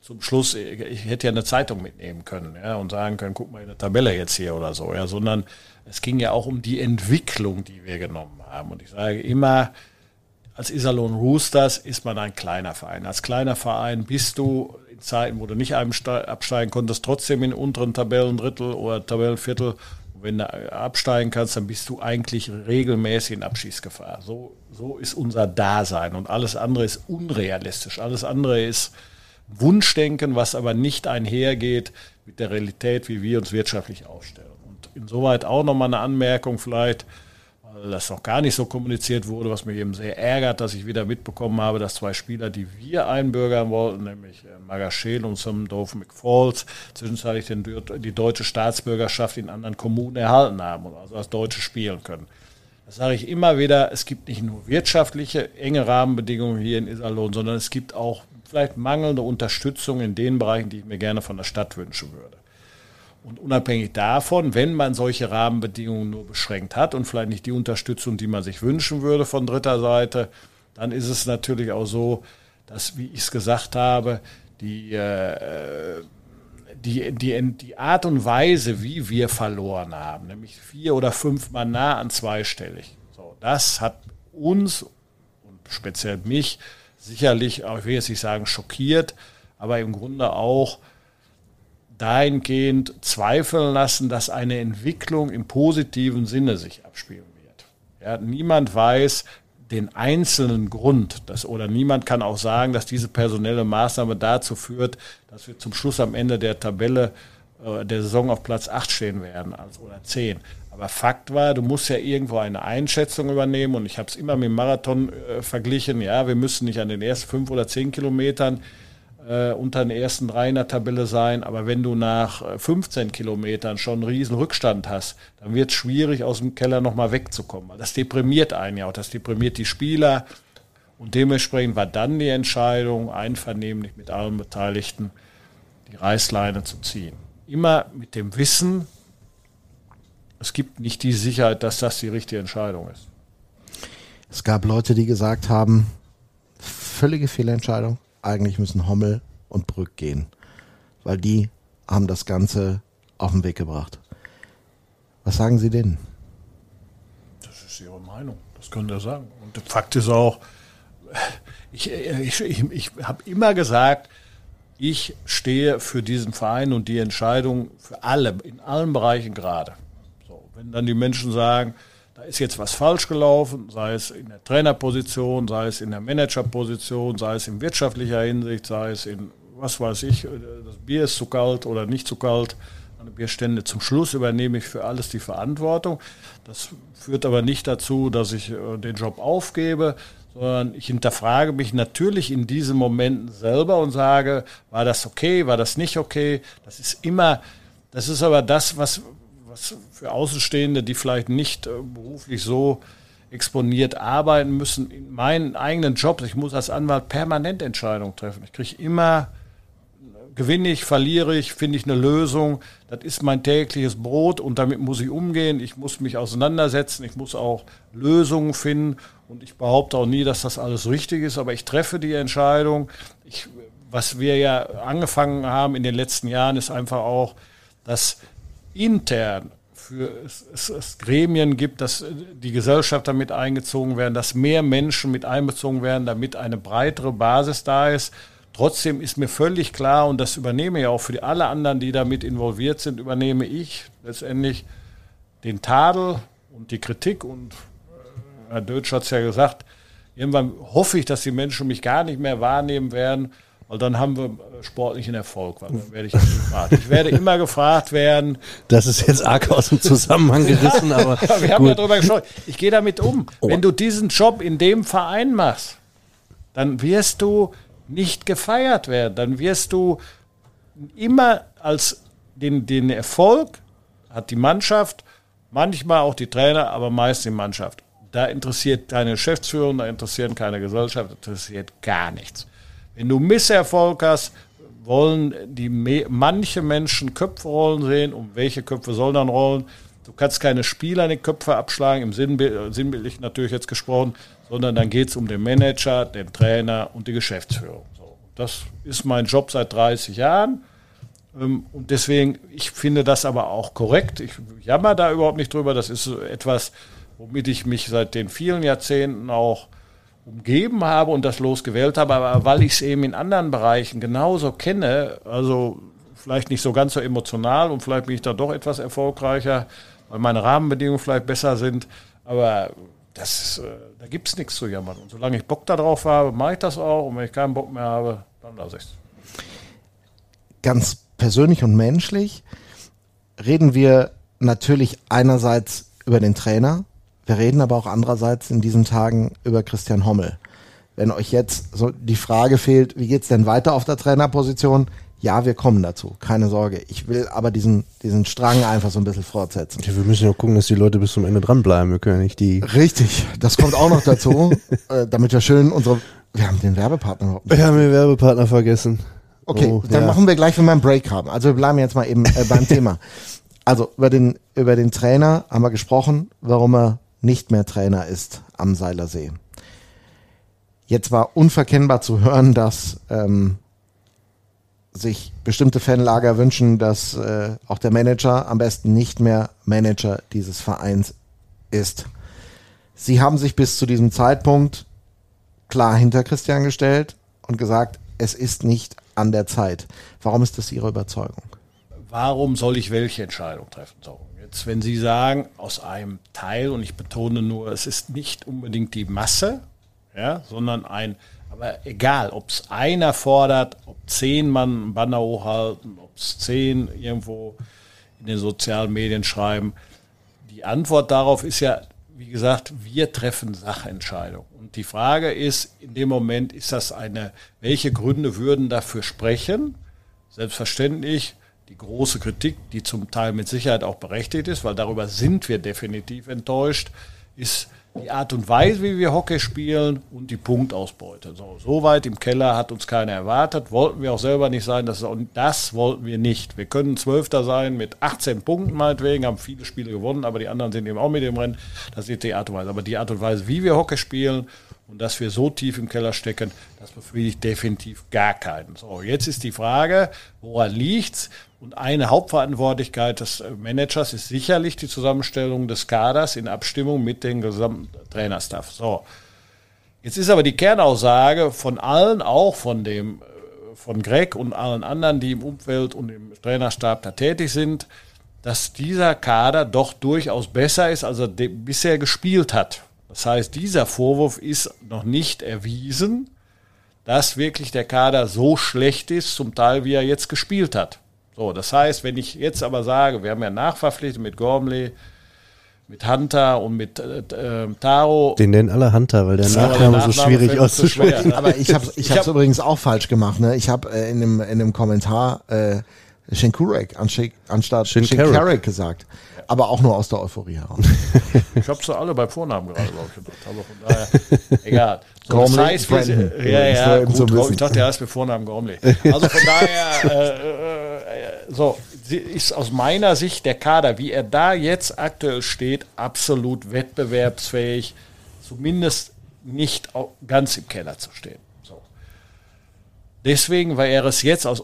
zum Schluss, ich hätte ja eine Zeitung mitnehmen können ja, und sagen können, guck mal in der Tabelle jetzt hier oder so, ja, sondern es ging ja auch um die Entwicklung, die wir genommen haben. Und ich sage immer, als Iserlohn Roosters ist man ein kleiner Verein. Als kleiner Verein bist du in Zeiten, wo du nicht absteigen konntest, trotzdem in unteren Tabellendrittel oder Tabellenviertel. Und wenn du absteigen kannst, dann bist du eigentlich regelmäßig in Abschießgefahr. So, so ist unser Dasein. Und alles andere ist unrealistisch. Alles andere ist Wunschdenken, was aber nicht einhergeht mit der Realität, wie wir uns wirtschaftlich aufstellen. Insoweit auch nochmal eine Anmerkung vielleicht weil das noch gar nicht so kommuniziert wurde, was mich eben sehr ärgert, dass ich wieder mitbekommen habe, dass zwei Spieler, die wir einbürgern wollten, nämlich äh, Magaschel und Sumdorf McFalls, zwischenzeitlich den, die deutsche Staatsbürgerschaft in anderen Kommunen erhalten haben und also als Deutsche spielen können. Das sage ich immer wieder, es gibt nicht nur wirtschaftliche enge Rahmenbedingungen hier in Iserlohn, sondern es gibt auch vielleicht mangelnde Unterstützung in den Bereichen, die ich mir gerne von der Stadt wünschen würde. Und unabhängig davon, wenn man solche Rahmenbedingungen nur beschränkt hat und vielleicht nicht die Unterstützung, die man sich wünschen würde von dritter Seite, dann ist es natürlich auch so, dass, wie ich es gesagt habe, die, äh, die, die, die Art und Weise, wie wir verloren haben, nämlich vier oder fünfmal nah an zweistellig, so, das hat uns und speziell mich sicherlich, ich will jetzt nicht sagen schockiert, aber im Grunde auch dahingehend zweifeln lassen, dass eine Entwicklung im positiven Sinne sich abspielen wird. Ja, niemand weiß, den einzelnen Grund, dass, oder niemand kann auch sagen, dass diese personelle Maßnahme dazu führt, dass wir zum Schluss am Ende der Tabelle äh, der Saison auf Platz 8 stehen werden also, oder 10. Aber Fakt war, du musst ja irgendwo eine Einschätzung übernehmen und ich habe es immer mit dem Marathon äh, verglichen. Ja, wir müssen nicht an den ersten fünf oder zehn Kilometern äh, unter den ersten drei in der Tabelle sein, aber wenn du nach 15 äh, Kilometern schon einen riesen Rückstand hast, dann wird es schwierig, aus dem Keller nochmal wegzukommen. Das deprimiert einen ja auch, das deprimiert die Spieler und dementsprechend war dann die Entscheidung, einvernehmlich mit allen Beteiligten die Reißleine zu ziehen. Immer mit dem Wissen, es gibt nicht die Sicherheit, dass das die richtige Entscheidung ist. Es gab Leute, die gesagt haben, völlige Fehlentscheidung eigentlich müssen Hommel und Brück gehen, weil die haben das Ganze auf den Weg gebracht. Was sagen Sie denen? Das ist Ihre Meinung, das können Sie sagen. Und Fakt ist auch, ich, ich, ich, ich habe immer gesagt, ich stehe für diesen Verein und die Entscheidung für alle, in allen Bereichen gerade. So, wenn dann die Menschen sagen, da ist jetzt was falsch gelaufen, sei es in der Trainerposition, sei es in der Managerposition, sei es in wirtschaftlicher Hinsicht, sei es in, was weiß ich, äh, das Bier ist zu kalt oder nicht zu kalt, an Bierstände. Zum Schluss übernehme ich für alles die Verantwortung. Das führt aber nicht dazu, dass ich äh, den Job aufgebe, sondern ich hinterfrage mich natürlich in diesen Momenten selber und sage, war das okay, war das nicht okay? Das ist immer, das ist aber das, was, was für Außenstehende, die vielleicht nicht äh, beruflich so exponiert arbeiten müssen, in meinen eigenen Jobs, ich muss als Anwalt permanent Entscheidungen treffen. Ich kriege immer, gewinne ich, verliere ich, finde ich eine Lösung. Das ist mein tägliches Brot und damit muss ich umgehen. Ich muss mich auseinandersetzen, ich muss auch Lösungen finden und ich behaupte auch nie, dass das alles richtig ist, aber ich treffe die Entscheidung. Ich, was wir ja angefangen haben in den letzten Jahren, ist einfach auch, dass intern für es, es, es Gremien gibt, dass die Gesellschaft damit eingezogen werden, dass mehr Menschen mit einbezogen werden, damit eine breitere Basis da ist. Trotzdem ist mir völlig klar, und das übernehme ich auch für alle anderen, die damit involviert sind, übernehme ich letztendlich den Tadel und die Kritik. Und äh, Herr Deutsch hat es ja gesagt, irgendwann hoffe ich, dass die Menschen mich gar nicht mehr wahrnehmen werden, weil dann haben wir sportlichen Erfolg. Dann werde ich, ich werde immer gefragt werden. Das ist jetzt arg aus dem Zusammenhang gerissen, aber. wir haben gut. ja drüber gesprochen. Ich gehe damit um. Oh. Wenn du diesen Job in dem Verein machst, dann wirst du nicht gefeiert werden. Dann wirst du immer als den, den Erfolg hat die Mannschaft, manchmal auch die Trainer, aber meist die Mannschaft. Da interessiert keine Geschäftsführung, da interessiert keine Gesellschaft, da interessiert gar nichts. Wenn du Misserfolg hast, wollen die manche Menschen Köpfe rollen sehen. Und welche Köpfe sollen dann rollen? Du kannst keine Spieler in die Köpfe abschlagen, im Sinnbild, sinnbildlich natürlich jetzt gesprochen, sondern dann geht es um den Manager, den Trainer und die Geschäftsführung. So, das ist mein Job seit 30 Jahren. Ähm, und deswegen, ich finde das aber auch korrekt. Ich jammer da überhaupt nicht drüber. Das ist etwas, womit ich mich seit den vielen Jahrzehnten auch umgeben habe und das losgewählt habe, aber weil ich es eben in anderen Bereichen genauso kenne, also vielleicht nicht so ganz so emotional und vielleicht bin ich da doch etwas erfolgreicher, weil meine Rahmenbedingungen vielleicht besser sind, aber das, äh, da gibt es nichts zu jammern. Und solange ich Bock darauf habe, mache ich das auch und wenn ich keinen Bock mehr habe, dann lasse ich es. Ganz persönlich und menschlich reden wir natürlich einerseits über den Trainer, wir reden aber auch andererseits in diesen Tagen über Christian Hommel. Wenn euch jetzt so die Frage fehlt, wie geht's denn weiter auf der Trainerposition? Ja, wir kommen dazu, keine Sorge. Ich will aber diesen, diesen Strang einfach so ein bisschen fortsetzen. Ja, wir müssen ja gucken, dass die Leute bis zum Ende dranbleiben. Wir können nicht die. Richtig, das kommt auch noch dazu, äh, damit wir schön unsere. Wir haben den Werbepartner. Wir haben den Werbepartner vergessen. Okay, oh, dann ja. machen wir gleich, wenn wir einen Break haben. Also wir bleiben jetzt mal eben äh, beim Thema. Also über den, über den Trainer haben wir gesprochen, warum er nicht mehr Trainer ist am Seilersee. Jetzt war unverkennbar zu hören, dass ähm, sich bestimmte Fanlager wünschen, dass äh, auch der Manager am besten nicht mehr Manager dieses Vereins ist. Sie haben sich bis zu diesem Zeitpunkt klar hinter Christian gestellt und gesagt, es ist nicht an der Zeit. Warum ist das Ihre Überzeugung? warum soll ich welche Entscheidung treffen? So, jetzt, wenn Sie sagen, aus einem Teil, und ich betone nur, es ist nicht unbedingt die Masse, ja, sondern ein, aber egal, ob es einer fordert, ob zehn Mann einen Banner hochhalten, ob es zehn irgendwo in den sozialen Medien schreiben, die Antwort darauf ist ja, wie gesagt, wir treffen Sachentscheidungen. Und die Frage ist, in dem Moment ist das eine, welche Gründe würden dafür sprechen? Selbstverständlich die große Kritik, die zum Teil mit Sicherheit auch berechtigt ist, weil darüber sind wir definitiv enttäuscht, ist die Art und Weise, wie wir Hockey spielen und die Punktausbeute. So, so weit im Keller hat uns keiner erwartet. Wollten wir auch selber nicht sein. Das, und das wollten wir nicht. Wir können Zwölfter sein mit 18 Punkten meinetwegen, haben viele Spiele gewonnen, aber die anderen sind eben auch mit dem Rennen. Das ist die Art und Weise. Aber die Art und Weise, wie wir Hockey spielen und dass wir so tief im Keller stecken, das befriedigt definitiv gar keinen. So, jetzt ist die Frage, woran liegt's? Und eine Hauptverantwortlichkeit des Managers ist sicherlich die Zusammenstellung des Kaders in Abstimmung mit dem gesamten Trainerstaff. So. Jetzt ist aber die Kernaussage von allen, auch von dem, von Greg und allen anderen, die im Umfeld und im Trainerstab da tätig sind, dass dieser Kader doch durchaus besser ist, als er bisher gespielt hat. Das heißt, dieser Vorwurf ist noch nicht erwiesen, dass wirklich der Kader so schlecht ist, zum Teil wie er jetzt gespielt hat. So, das heißt, wenn ich jetzt aber sage, wir haben ja nachverpflichtet mit Gormley, mit Hunter und mit äh, äh, Taro. Den nennen alle Hunter, weil der Nachname, so schwierig auszusprechen. So aber ich habe ich hab's hab, übrigens auch falsch gemacht. Ne? Ich habe äh, in, dem, in dem Kommentar äh, Shenkurek anstatt Shenkarek gesagt. Aber auch nur aus der Euphorie heraus. ich habe sie alle bei Vornamen gerade, gedacht. Aber von daher, egal. So, das heißt, wir, ja, ja, gut, so ich dachte, er heißt mit Vornamen Gormley. Also von daher, äh, äh, so, ist aus meiner Sicht der Kader, wie er da jetzt aktuell steht, absolut wettbewerbsfähig, zumindest nicht ganz im Keller zu stehen. So. Deswegen war er es jetzt aus,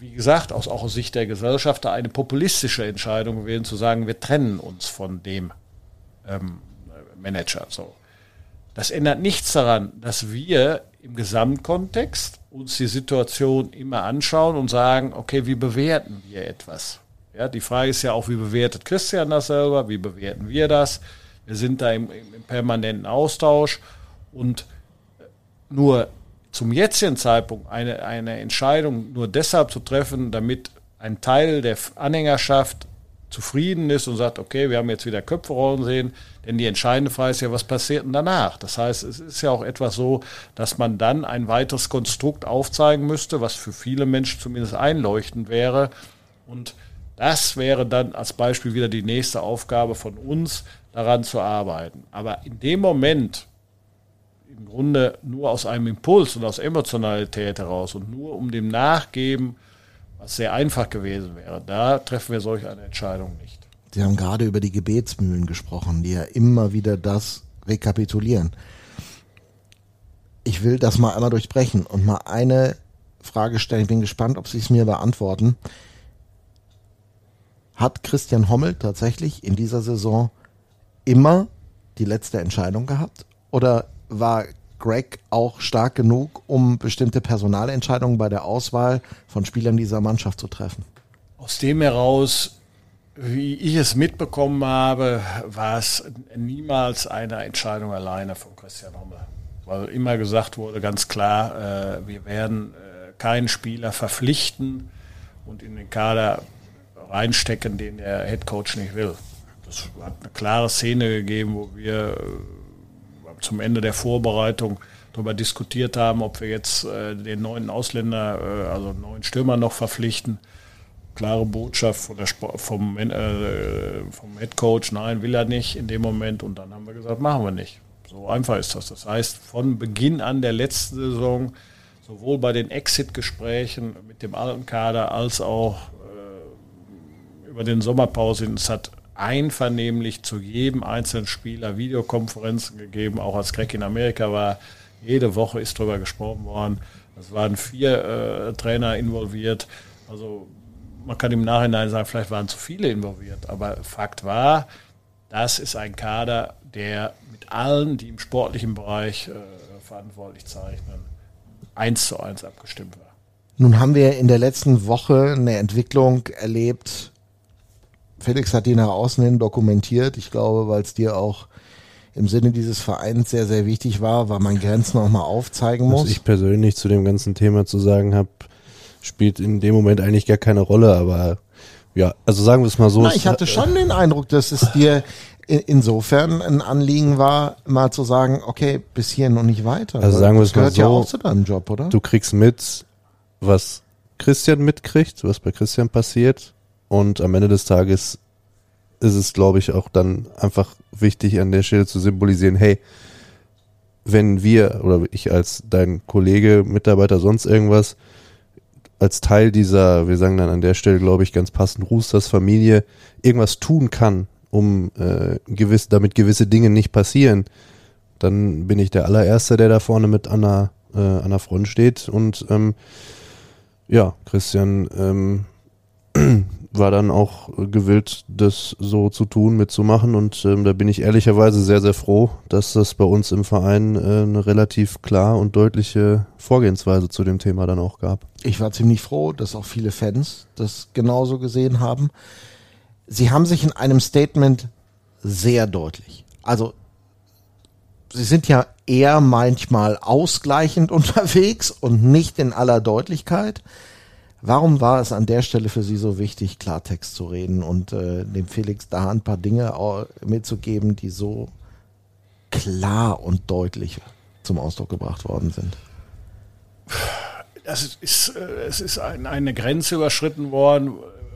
wie gesagt, aus, auch aus Sicht der Gesellschaft eine populistische Entscheidung gewesen, zu sagen, wir trennen uns von dem ähm, Manager. So. Das ändert nichts daran, dass wir im Gesamtkontext uns die Situation immer anschauen und sagen, okay, wie bewerten wir etwas? Ja, die Frage ist ja auch, wie bewertet Christian das selber? Wie bewerten wir das? Wir sind da im, im permanenten Austausch und nur zum jetzigen Zeitpunkt eine, eine Entscheidung nur deshalb zu treffen, damit ein Teil der Anhängerschaft zufrieden ist und sagt, okay, wir haben jetzt wieder Köpfe rollen sehen, denn die entscheidende Frage ist ja, was passiert denn danach? Das heißt, es ist ja auch etwas so, dass man dann ein weiteres Konstrukt aufzeigen müsste, was für viele Menschen zumindest einleuchtend wäre. Und das wäre dann als Beispiel wieder die nächste Aufgabe von uns, daran zu arbeiten. Aber in dem Moment, im Grunde nur aus einem Impuls und aus Emotionalität heraus und nur um dem Nachgeben, was sehr einfach gewesen wäre, da treffen wir solch eine Entscheidung nicht. Sie haben gerade über die Gebetsmühlen gesprochen, die ja immer wieder das rekapitulieren. Ich will das mal einmal durchbrechen und mal eine Frage stellen. Ich bin gespannt, ob Sie es mir beantworten. Hat Christian Hommel tatsächlich in dieser Saison immer die letzte Entscheidung gehabt? Oder war Greg auch stark genug, um bestimmte Personalentscheidungen bei der Auswahl von Spielern dieser Mannschaft zu treffen? Aus dem heraus wie ich es mitbekommen habe, war es niemals eine Entscheidung alleine von Christian Hommel. Weil immer gesagt wurde, ganz klar, äh, wir werden äh, keinen Spieler verpflichten und in den Kader reinstecken, den der Head Coach nicht will. Das hat eine klare Szene gegeben, wo wir äh, zum Ende der Vorbereitung darüber diskutiert haben, ob wir jetzt äh, den neuen Ausländer, äh, also neuen Stürmer noch verpflichten klare Botschaft von der vom, äh, vom Head Coach, nein, will er nicht in dem Moment. Und dann haben wir gesagt, machen wir nicht. So einfach ist das. Das heißt, von Beginn an der letzten Saison, sowohl bei den Exit-Gesprächen mit dem alten Kader als auch äh, über den Sommerpausen, es hat einvernehmlich zu jedem einzelnen Spieler Videokonferenzen gegeben, auch als Greg in Amerika war. Jede Woche ist darüber gesprochen worden. Es waren vier äh, Trainer involviert. Also man kann im Nachhinein sagen, vielleicht waren zu viele involviert, aber Fakt war, das ist ein Kader, der mit allen, die im sportlichen Bereich äh, verantwortlich zeichnen, eins zu eins abgestimmt war. Nun haben wir in der letzten Woche eine Entwicklung erlebt. Felix hat die nach außen hin dokumentiert. Ich glaube, weil es dir auch im Sinne dieses Vereins sehr, sehr wichtig war, weil man Grenzen auch mal aufzeigen muss. Was ich persönlich zu dem ganzen Thema zu sagen habe, spielt in dem Moment eigentlich gar keine Rolle, aber ja, also sagen wir es mal so. Na, ich hatte schon den Eindruck, dass es dir insofern ein Anliegen war, mal zu sagen, okay, bis hier noch nicht weiter. Also sagen wir es mal gehört so. ja auch zu deinem Job, oder? Du kriegst mit, was Christian mitkriegt, was bei Christian passiert und am Ende des Tages ist es, glaube ich, auch dann einfach wichtig an der Stelle zu symbolisieren, hey, wenn wir oder ich als dein Kollege, Mitarbeiter, sonst irgendwas, als Teil dieser, wir sagen dann an der Stelle, glaube ich, ganz passend, Roosters Familie, irgendwas tun kann, um äh, gewiss, damit gewisse Dinge nicht passieren, dann bin ich der allererste, der da vorne mit an der, äh, an der Front steht. Und ähm, ja, Christian ähm, war dann auch gewillt, das so zu tun, mitzumachen. Und ähm, da bin ich ehrlicherweise sehr, sehr froh, dass das bei uns im Verein äh, eine relativ klar und deutliche Vorgehensweise zu dem Thema dann auch gab. Ich war ziemlich froh, dass auch viele Fans das genauso gesehen haben. Sie haben sich in einem Statement sehr deutlich. Also, Sie sind ja eher manchmal ausgleichend unterwegs und nicht in aller Deutlichkeit. Warum war es an der Stelle für Sie so wichtig, Klartext zu reden und äh, dem Felix da ein paar Dinge mitzugeben, die so klar und deutlich zum Ausdruck gebracht worden sind? Das ist, äh, es ist ein, eine Grenze überschritten worden,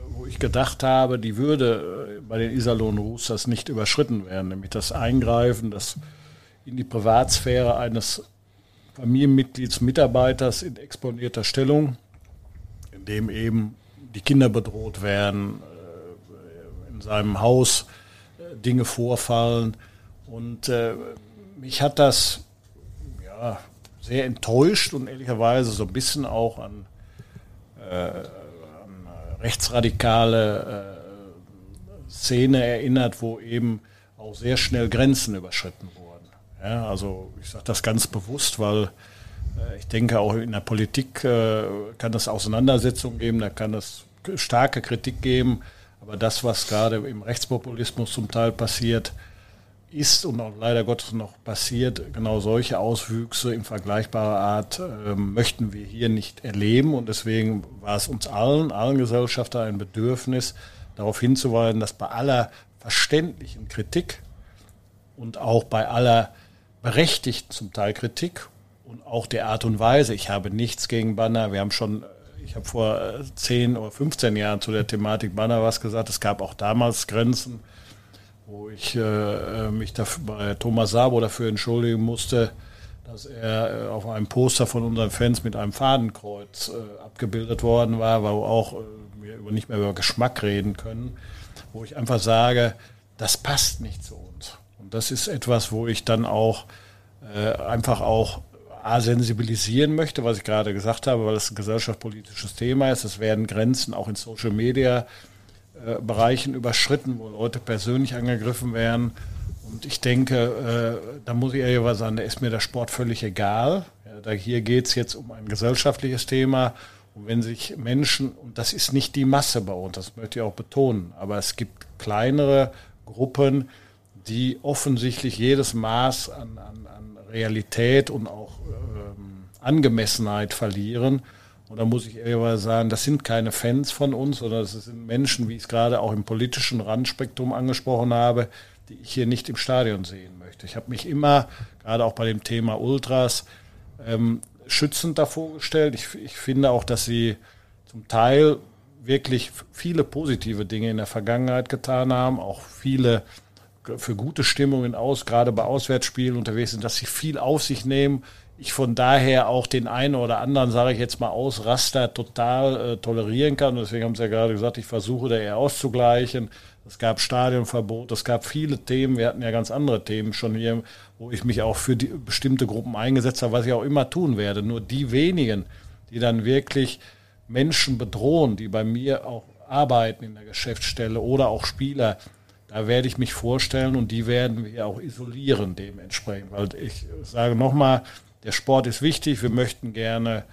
wo ich gedacht habe, die würde äh, bei den Iserlohn Roosters nicht überschritten werden, nämlich das Eingreifen, das in die Privatsphäre eines Familienmitglieds, Mitarbeiters in exponierter Stellung, dem eben die Kinder bedroht werden, äh, in seinem Haus äh, Dinge vorfallen. Und äh, mich hat das ja, sehr enttäuscht und ehrlicherweise so ein bisschen auch an, an rechtsradikale Szene erinnert, wo eben auch sehr schnell Grenzen überschritten wurden. Ja, also ich sage das ganz bewusst, weil ich denke auch in der Politik äh, kann es Auseinandersetzungen geben, da kann es starke Kritik geben, aber das, was gerade im Rechtspopulismus zum Teil passiert, ist und auch leider Gottes noch passiert, genau solche Auswüchse in vergleichbarer Art äh, möchten wir hier nicht erleben. Und deswegen war es uns allen, allen Gesellschaftern ein Bedürfnis, darauf hinzuweisen, dass bei aller verständlichen Kritik und auch bei aller berechtigten zum Teil Kritik und auch der Art und Weise, ich habe nichts gegen Banner, wir haben schon ich habe vor 10 oder 15 Jahren zu der Thematik Banner was gesagt. Es gab auch damals Grenzen wo ich äh, mich dafür, bei Thomas Sabo dafür entschuldigen musste, dass er äh, auf einem Poster von unseren Fans mit einem Fadenkreuz äh, abgebildet worden war, wo auch äh, wir über, nicht mehr über Geschmack reden können, wo ich einfach sage, das passt nicht zu uns. Und das ist etwas, wo ich dann auch äh, einfach auch A, sensibilisieren möchte, was ich gerade gesagt habe, weil es ein gesellschaftspolitisches Thema ist. Es werden Grenzen auch in Social Media äh, Bereichen überschritten, wo Leute persönlich angegriffen werden. Und ich denke, äh, da muss ich ehrlich sagen, da ist mir der Sport völlig egal. Ja, da hier geht es jetzt um ein gesellschaftliches Thema. Und wenn sich Menschen, und das ist nicht die Masse bei uns, das möchte ich auch betonen, aber es gibt kleinere Gruppen, die offensichtlich jedes Maß an, an, an Realität und auch ähm, Angemessenheit verlieren. Und da muss ich ehrlich sagen, das sind keine Fans von uns, sondern das sind Menschen, wie ich es gerade auch im politischen Randspektrum angesprochen habe, die ich hier nicht im Stadion sehen möchte. Ich habe mich immer, gerade auch bei dem Thema Ultras, ähm, schützend davor gestellt. Ich, ich finde auch, dass sie zum Teil wirklich viele positive Dinge in der Vergangenheit getan haben, auch viele für gute Stimmungen aus, gerade bei Auswärtsspielen unterwegs sind, dass sie viel auf sich nehmen. Ich von daher auch den einen oder anderen, sage ich jetzt mal aus, Raster total äh, tolerieren kann. Und deswegen haben sie ja gerade gesagt, ich versuche da eher auszugleichen. Es gab Stadionverbot, es gab viele Themen. Wir hatten ja ganz andere Themen schon hier, wo ich mich auch für die bestimmte Gruppen eingesetzt habe, was ich auch immer tun werde. Nur die wenigen, die dann wirklich Menschen bedrohen, die bei mir auch arbeiten in der Geschäftsstelle oder auch Spieler, da werde ich mich vorstellen und die werden wir auch isolieren dementsprechend. Weil ich sage nochmal, der Sport ist wichtig, wir möchten gerne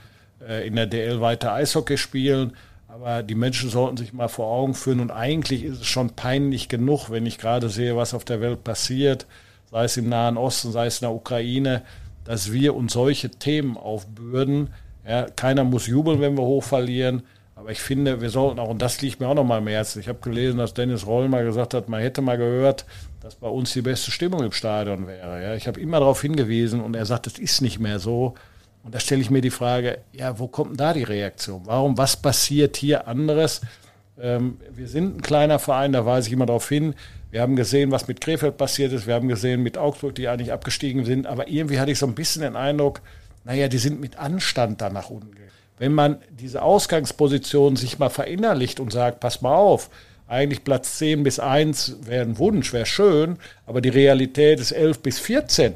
äh, in der DL weiter Eishockey spielen. Aber die Menschen sollten sich mal vor Augen führen. Und eigentlich ist es schon peinlich genug, wenn ich gerade sehe, was auf der Welt passiert, sei es im Nahen Osten, sei es in der Ukraine, dass wir uns solche Themen aufbürden. Ja, keiner muss jubeln, wenn wir hoch verlieren. Aber ich finde, wir sollten auch, und das liegt mir auch noch mal im Herzen. Ich habe gelesen, dass Dennis Roll mal gesagt hat, man hätte mal gehört, dass bei uns die beste Stimmung im Stadion wäre. Ja, ich habe immer darauf hingewiesen und er sagt, es ist nicht mehr so. Und da stelle ich mir die Frage, ja, wo kommt denn da die Reaktion? Warum, was passiert hier anderes? Ähm, wir sind ein kleiner Verein, da weise ich immer darauf hin. Wir haben gesehen, was mit Krefeld passiert ist. Wir haben gesehen mit Augsburg, die eigentlich abgestiegen sind. Aber irgendwie hatte ich so ein bisschen den Eindruck, naja, die sind mit Anstand da nach unten gegangen. Wenn man diese Ausgangsposition sich mal verinnerlicht und sagt, pass mal auf, eigentlich Platz 10 bis 1 wäre ein Wunsch, wäre schön, aber die Realität ist 11 bis 14,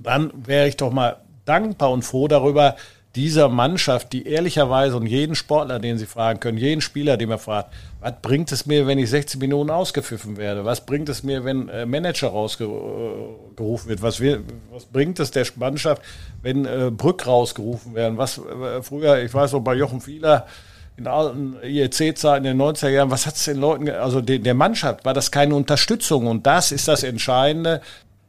dann wäre ich doch mal dankbar und froh darüber, dieser Mannschaft, die ehrlicherweise und jeden Sportler, den sie fragen können, jeden Spieler, den man fragt, was bringt es mir, wenn ich 16 Minuten ausgepfiffen werde? Was bringt es mir, wenn äh, Manager rausgerufen wird? Was, wir, was bringt es der Mannschaft, wenn äh, Brück rausgerufen werden? Was äh, früher, ich weiß noch, bei Jochen Fieler in alten IEC-Zeiten in den 90er Jahren, was hat es den Leuten, also de, der Mannschaft, war das keine Unterstützung? Und das ist das Entscheidende.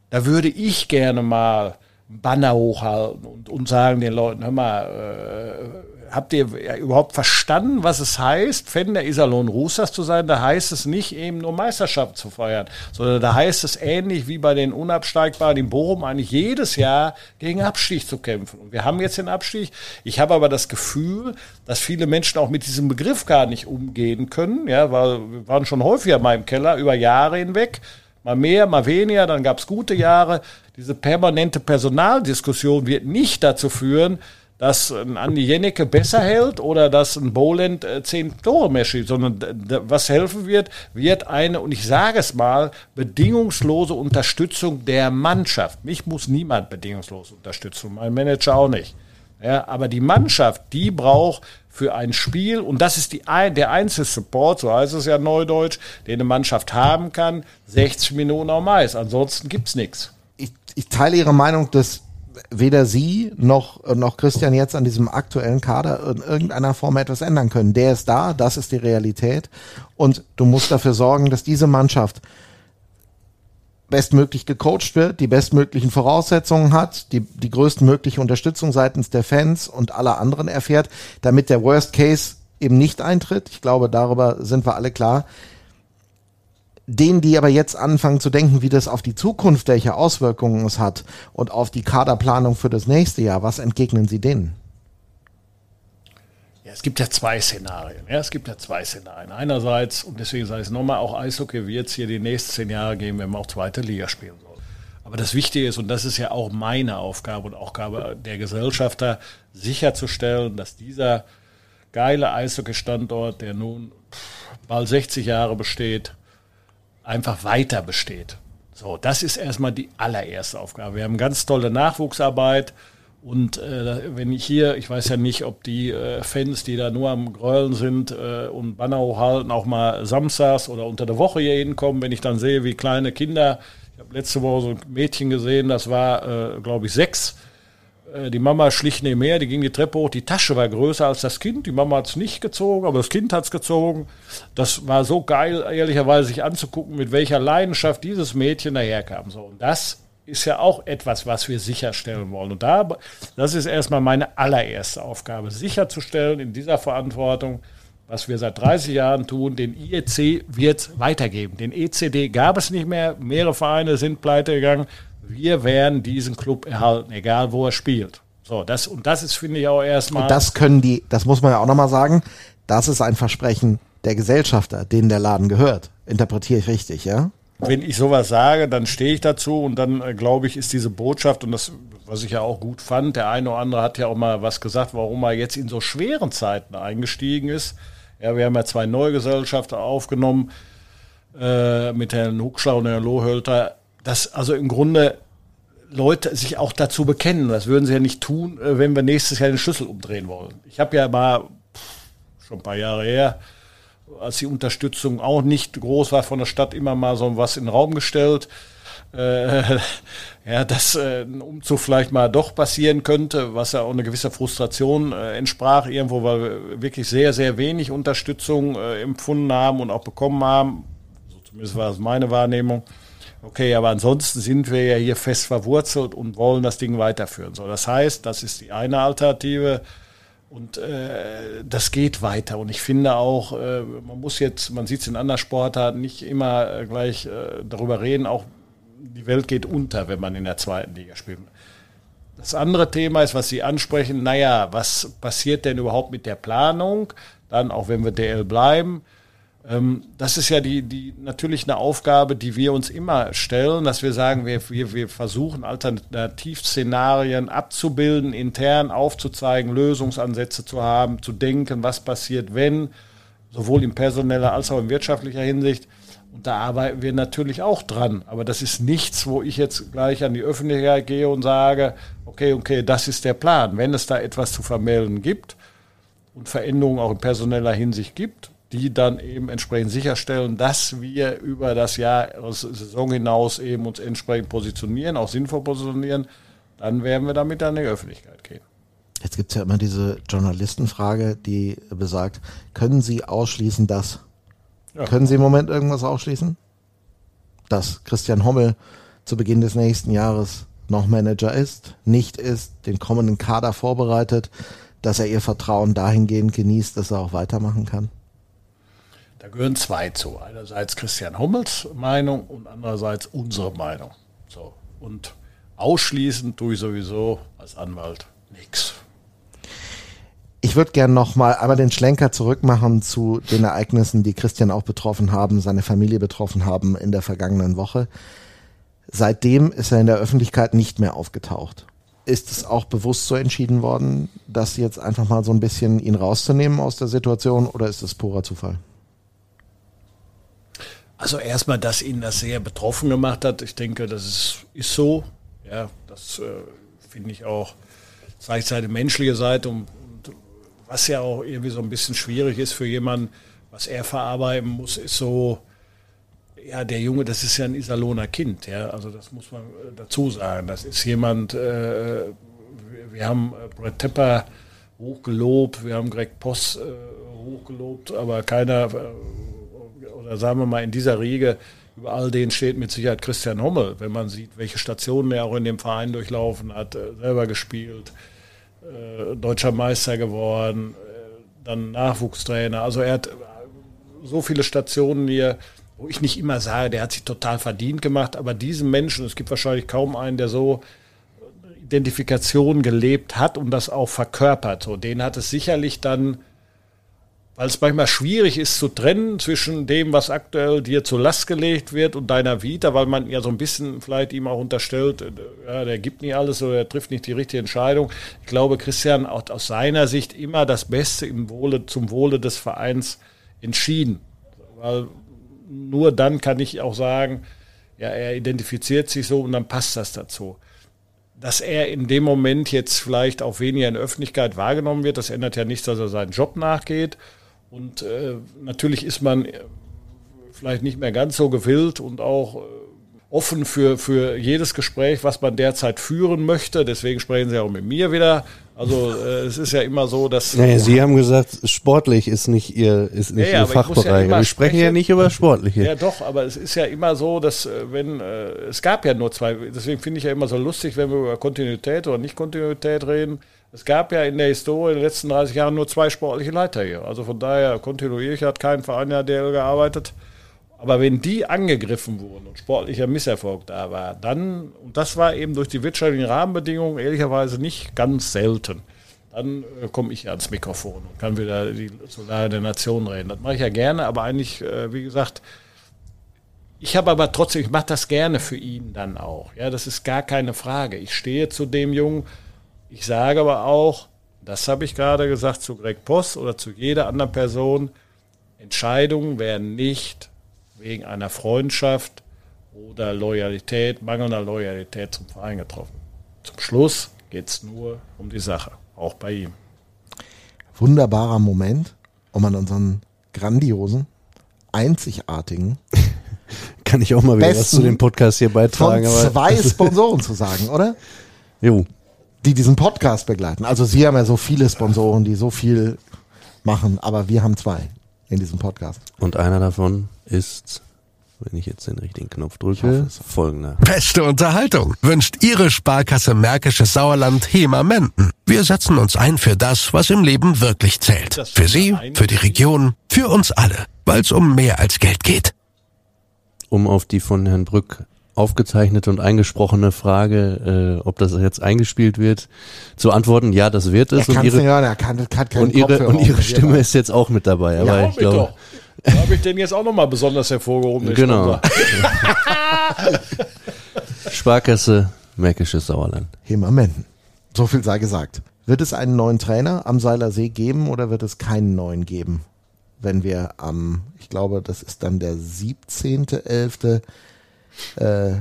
Da würde ich gerne mal Banner hochhalten und, und sagen den Leuten, hör mal, äh, habt ihr überhaupt verstanden, was es heißt, Fan der Iserlohn Roosters zu sein? Da heißt es nicht eben nur Meisterschaft zu feiern, sondern da heißt es ähnlich wie bei den Unabsteigbaren in Bochum eigentlich jedes Jahr gegen Abstieg zu kämpfen. Und wir haben jetzt den Abstieg. Ich habe aber das Gefühl, dass viele Menschen auch mit diesem Begriff gar nicht umgehen können, ja, weil wir waren schon häufiger mal im Keller über Jahre hinweg Mal mehr, mal weniger, dann gab es gute Jahre. Diese permanente Personaldiskussion wird nicht dazu führen, dass ein Andi Jennecke besser hält oder dass ein Boland äh, zehn Tore mehr schießt, sondern was helfen wird, wird eine, und ich sage es mal, bedingungslose Unterstützung der Mannschaft. Mich muss niemand bedingungslos unterstützen, mein Manager auch nicht. Ja, aber die Mannschaft, die braucht für ein Spiel, und das ist die, der einzige Support, so heißt es ja neudeutsch, den eine Mannschaft haben kann, 60 Minuten am Eis. Ansonsten gibt's nichts. Ich, ich teile Ihre Meinung, dass weder Sie noch, noch Christian jetzt an diesem aktuellen Kader in irgendeiner Form etwas ändern können. Der ist da, das ist die Realität. Und du musst dafür sorgen, dass diese Mannschaft bestmöglich gecoacht wird, die bestmöglichen Voraussetzungen hat, die, die größtmögliche Unterstützung seitens der Fans und aller anderen erfährt, damit der Worst Case eben nicht eintritt. Ich glaube, darüber sind wir alle klar. Denen, die aber jetzt anfangen zu denken, wie das auf die Zukunft, welche Auswirkungen es hat und auf die Kaderplanung für das nächste Jahr, was entgegnen Sie denen? Es gibt ja zwei Szenarien. Ja, es gibt ja zwei Szenarien. Einerseits, und deswegen sage ich es nochmal, auch Eishockey wird es hier die nächsten zehn Jahre geben, wenn man auch zweite Liga spielen soll. Aber das Wichtige ist, und das ist ja auch meine Aufgabe und Aufgabe der Gesellschafter, sicherzustellen, dass dieser geile Eishockey-Standort, der nun bald 60 Jahre besteht, einfach weiter besteht. So, das ist erstmal die allererste Aufgabe. Wir haben ganz tolle Nachwuchsarbeit. Und äh, wenn ich hier, ich weiß ja nicht, ob die äh, Fans, die da nur am Grölen sind äh, und Banner hochhalten, auch mal samstags oder unter der Woche hier hinkommen, wenn ich dann sehe, wie kleine Kinder, ich habe letzte Woche so ein Mädchen gesehen, das war, äh, glaube ich, sechs. Äh, die Mama schlich nebenher, die ging die Treppe hoch, die Tasche war größer als das Kind, die Mama hat es nicht gezogen, aber das Kind hat es gezogen. Das war so geil, ehrlicherweise sich anzugucken, mit welcher Leidenschaft dieses Mädchen daherkam. So, und das ist ja auch etwas, was wir sicherstellen wollen. Und da, das ist erstmal meine allererste Aufgabe, sicherzustellen in dieser Verantwortung, was wir seit 30 Jahren tun, den IEC wird es weitergeben. Den ECD gab es nicht mehr, mehrere Vereine sind pleite gegangen. Wir werden diesen Club erhalten, egal wo er spielt. So, das, und das ist, finde ich, auch erstmal. Und das können die, das muss man ja auch nochmal sagen, das ist ein Versprechen der Gesellschafter, denen der Laden gehört. Interpretiere ich richtig, ja? Wenn ich sowas sage, dann stehe ich dazu und dann äh, glaube ich, ist diese Botschaft und das, was ich ja auch gut fand, der eine oder andere hat ja auch mal was gesagt, warum er jetzt in so schweren Zeiten eingestiegen ist. Ja, wir haben ja zwei neue Gesellschaften aufgenommen äh, mit Herrn Huckschler und Herrn Lohölter, dass also im Grunde Leute sich auch dazu bekennen. Das würden sie ja nicht tun, äh, wenn wir nächstes Jahr den Schlüssel umdrehen wollen. Ich habe ja mal schon ein paar Jahre her als die Unterstützung auch nicht groß war von der Stadt, immer mal so was in den Raum gestellt. äh, ja, dass äh, ein Umzug vielleicht mal doch passieren könnte, was ja auch eine gewisse Frustration äh, entsprach irgendwo, weil wir wirklich sehr, sehr wenig Unterstützung äh, empfunden haben und auch bekommen haben. So zumindest war es meine Wahrnehmung. Okay, aber ansonsten sind wir ja hier fest verwurzelt und wollen das Ding weiterführen. So, das heißt, das ist die eine Alternative. Und äh, das geht weiter. Und ich finde auch, äh, man muss jetzt, man sieht es in anderen Sportarten, nicht immer äh, gleich äh, darüber reden, auch die Welt geht unter, wenn man in der zweiten Liga spielt. Das andere Thema ist, was Sie ansprechen, naja, was passiert denn überhaupt mit der Planung? Dann, auch wenn wir DL bleiben, das ist ja die, die natürlich eine Aufgabe, die wir uns immer stellen, dass wir sagen, wir, wir, wir versuchen Alternativszenarien abzubilden, intern aufzuzeigen, Lösungsansätze zu haben, zu denken, was passiert, wenn, sowohl in personeller als auch in wirtschaftlicher Hinsicht. Und da arbeiten wir natürlich auch dran. Aber das ist nichts, wo ich jetzt gleich an die Öffentlichkeit gehe und sage, okay, okay, das ist der Plan. Wenn es da etwas zu vermelden gibt und Veränderungen auch in personeller Hinsicht gibt, die dann eben entsprechend sicherstellen, dass wir über das Jahr Saison hinaus eben uns entsprechend positionieren, auch sinnvoll positionieren, dann werden wir damit an die Öffentlichkeit gehen. Jetzt gibt es ja immer diese Journalistenfrage, die besagt, können Sie ausschließen, dass? Ja. Können Sie im Moment irgendwas ausschließen? Dass Christian Hommel zu Beginn des nächsten Jahres noch Manager ist, nicht ist, den kommenden Kader vorbereitet, dass er ihr Vertrauen dahingehend genießt, dass er auch weitermachen kann? Da gehören zwei zu. Einerseits Christian Hummels Meinung und andererseits unsere Meinung. So. Und ausschließend tue ich sowieso als Anwalt nichts. Ich würde gerne noch mal einmal den Schlenker zurückmachen zu den Ereignissen, die Christian auch betroffen haben, seine Familie betroffen haben in der vergangenen Woche. Seitdem ist er in der Öffentlichkeit nicht mehr aufgetaucht. Ist es auch bewusst so entschieden worden, das jetzt einfach mal so ein bisschen ihn rauszunehmen aus der Situation oder ist es purer Zufall? Also erstmal, dass ihn das sehr betroffen gemacht hat. Ich denke, das ist, ist so. Ja, das äh, finde ich auch, zeigt seine menschliche Seite und, und, was ja auch irgendwie so ein bisschen schwierig ist für jemanden, was er verarbeiten muss, ist so, ja, der Junge, das ist ja ein Iserlohner Kind, ja, also das muss man äh, dazu sagen. Das ist jemand, äh, wir haben äh, Brett Tepper hochgelobt, wir haben Greg Poss äh, hochgelobt, aber keiner äh, sagen wir mal in dieser Riege, über all denen steht mit Sicherheit Christian Hommel, wenn man sieht, welche Stationen er auch in dem Verein durchlaufen hat, äh, selber gespielt, äh, deutscher Meister geworden, äh, dann Nachwuchstrainer. Also er hat so viele Stationen hier, wo ich nicht immer sage, der hat sich total verdient gemacht, aber diesen Menschen, es gibt wahrscheinlich kaum einen, der so Identifikation gelebt hat und das auch verkörpert. So, den hat es sicherlich dann weil es manchmal schwierig ist zu trennen zwischen dem, was aktuell dir zur Last gelegt wird und deiner Vita, weil man ja so ein bisschen vielleicht ihm auch unterstellt, äh, ja, der gibt nicht alles oder er trifft nicht die richtige Entscheidung. Ich glaube, Christian hat aus seiner Sicht immer das Beste im Wohle, zum Wohle des Vereins entschieden. Weil nur dann kann ich auch sagen, ja, er identifiziert sich so und dann passt das dazu. Dass er in dem Moment jetzt vielleicht auch weniger in der Öffentlichkeit wahrgenommen wird, das ändert ja nichts, dass er seinen Job nachgeht. Und äh, natürlich ist man vielleicht nicht mehr ganz so gewillt und auch äh, offen für, für jedes Gespräch, was man derzeit führen möchte. Deswegen sprechen Sie auch mit mir wieder. Also äh, es ist ja immer so, dass. Naja, Sie haben gesagt, sportlich ist nicht Ihr, ist nicht ja, Ihr Fachbereich. Ja wir sprechen ja nicht über Sportliche. Ja doch, aber es ist ja immer so, dass äh, wenn, äh, es gab ja nur zwei, deswegen finde ich ja immer so lustig, wenn wir über Kontinuität oder Nicht-Kontinuität reden. Es gab ja in der Historie in den letzten 30 Jahren nur zwei sportliche Leiter hier. Also von daher kontinuierlich hat kein Verein ja DL gearbeitet. Aber wenn die angegriffen wurden und sportlicher Misserfolg da war, dann, und das war eben durch die wirtschaftlichen Rahmenbedingungen ehrlicherweise nicht ganz selten, dann äh, komme ich ans Mikrofon und kann wieder die Solare der Nation reden. Das mache ich ja gerne, aber eigentlich, äh, wie gesagt, ich habe aber trotzdem, ich mache das gerne für ihn dann auch. Ja, das ist gar keine Frage. Ich stehe zu dem Jungen ich sage aber auch, das habe ich gerade gesagt zu Greg Post oder zu jeder anderen Person, Entscheidungen werden nicht wegen einer Freundschaft oder Loyalität, mangelnder Loyalität zum Verein getroffen. Zum Schluss geht es nur um die Sache, auch bei ihm. Wunderbarer Moment, um an unseren grandiosen, einzigartigen kann ich auch mal wieder was Besten zu dem Podcast hier von beitragen. aber- zwei Sponsoren zu sagen, oder? Jo. Die diesen Podcast begleiten. Also Sie haben ja so viele Sponsoren, die so viel machen, aber wir haben zwei in diesem Podcast. Und einer davon ist, wenn ich jetzt den richtigen Knopf drücke, folgender. Beste Unterhaltung wünscht Ihre Sparkasse Märkisches Sauerland HEMA Menden. Wir setzen uns ein für das, was im Leben wirklich zählt. Für Sie, für die Region, für uns alle, weil es um mehr als Geld geht. Um auf die von Herrn Brück aufgezeichnete und eingesprochene Frage, äh, ob das jetzt eingespielt wird, zu antworten, ja, das wird Er es. Und ihre, hören, er kann, und ihre, und Stimme ist jetzt auch mit dabei. Aber Ja, ich glaube. Da habe ich den jetzt auch nochmal besonders hervorgehoben. Genau. Sparkasse, Märkisches Sauerland. Hemamenden. So viel sei gesagt. Wird es einen neuen Trainer am Seiler See geben oder wird es keinen neuen geben? Wenn wir am, ich glaube, das ist dann der 17.11. Äh,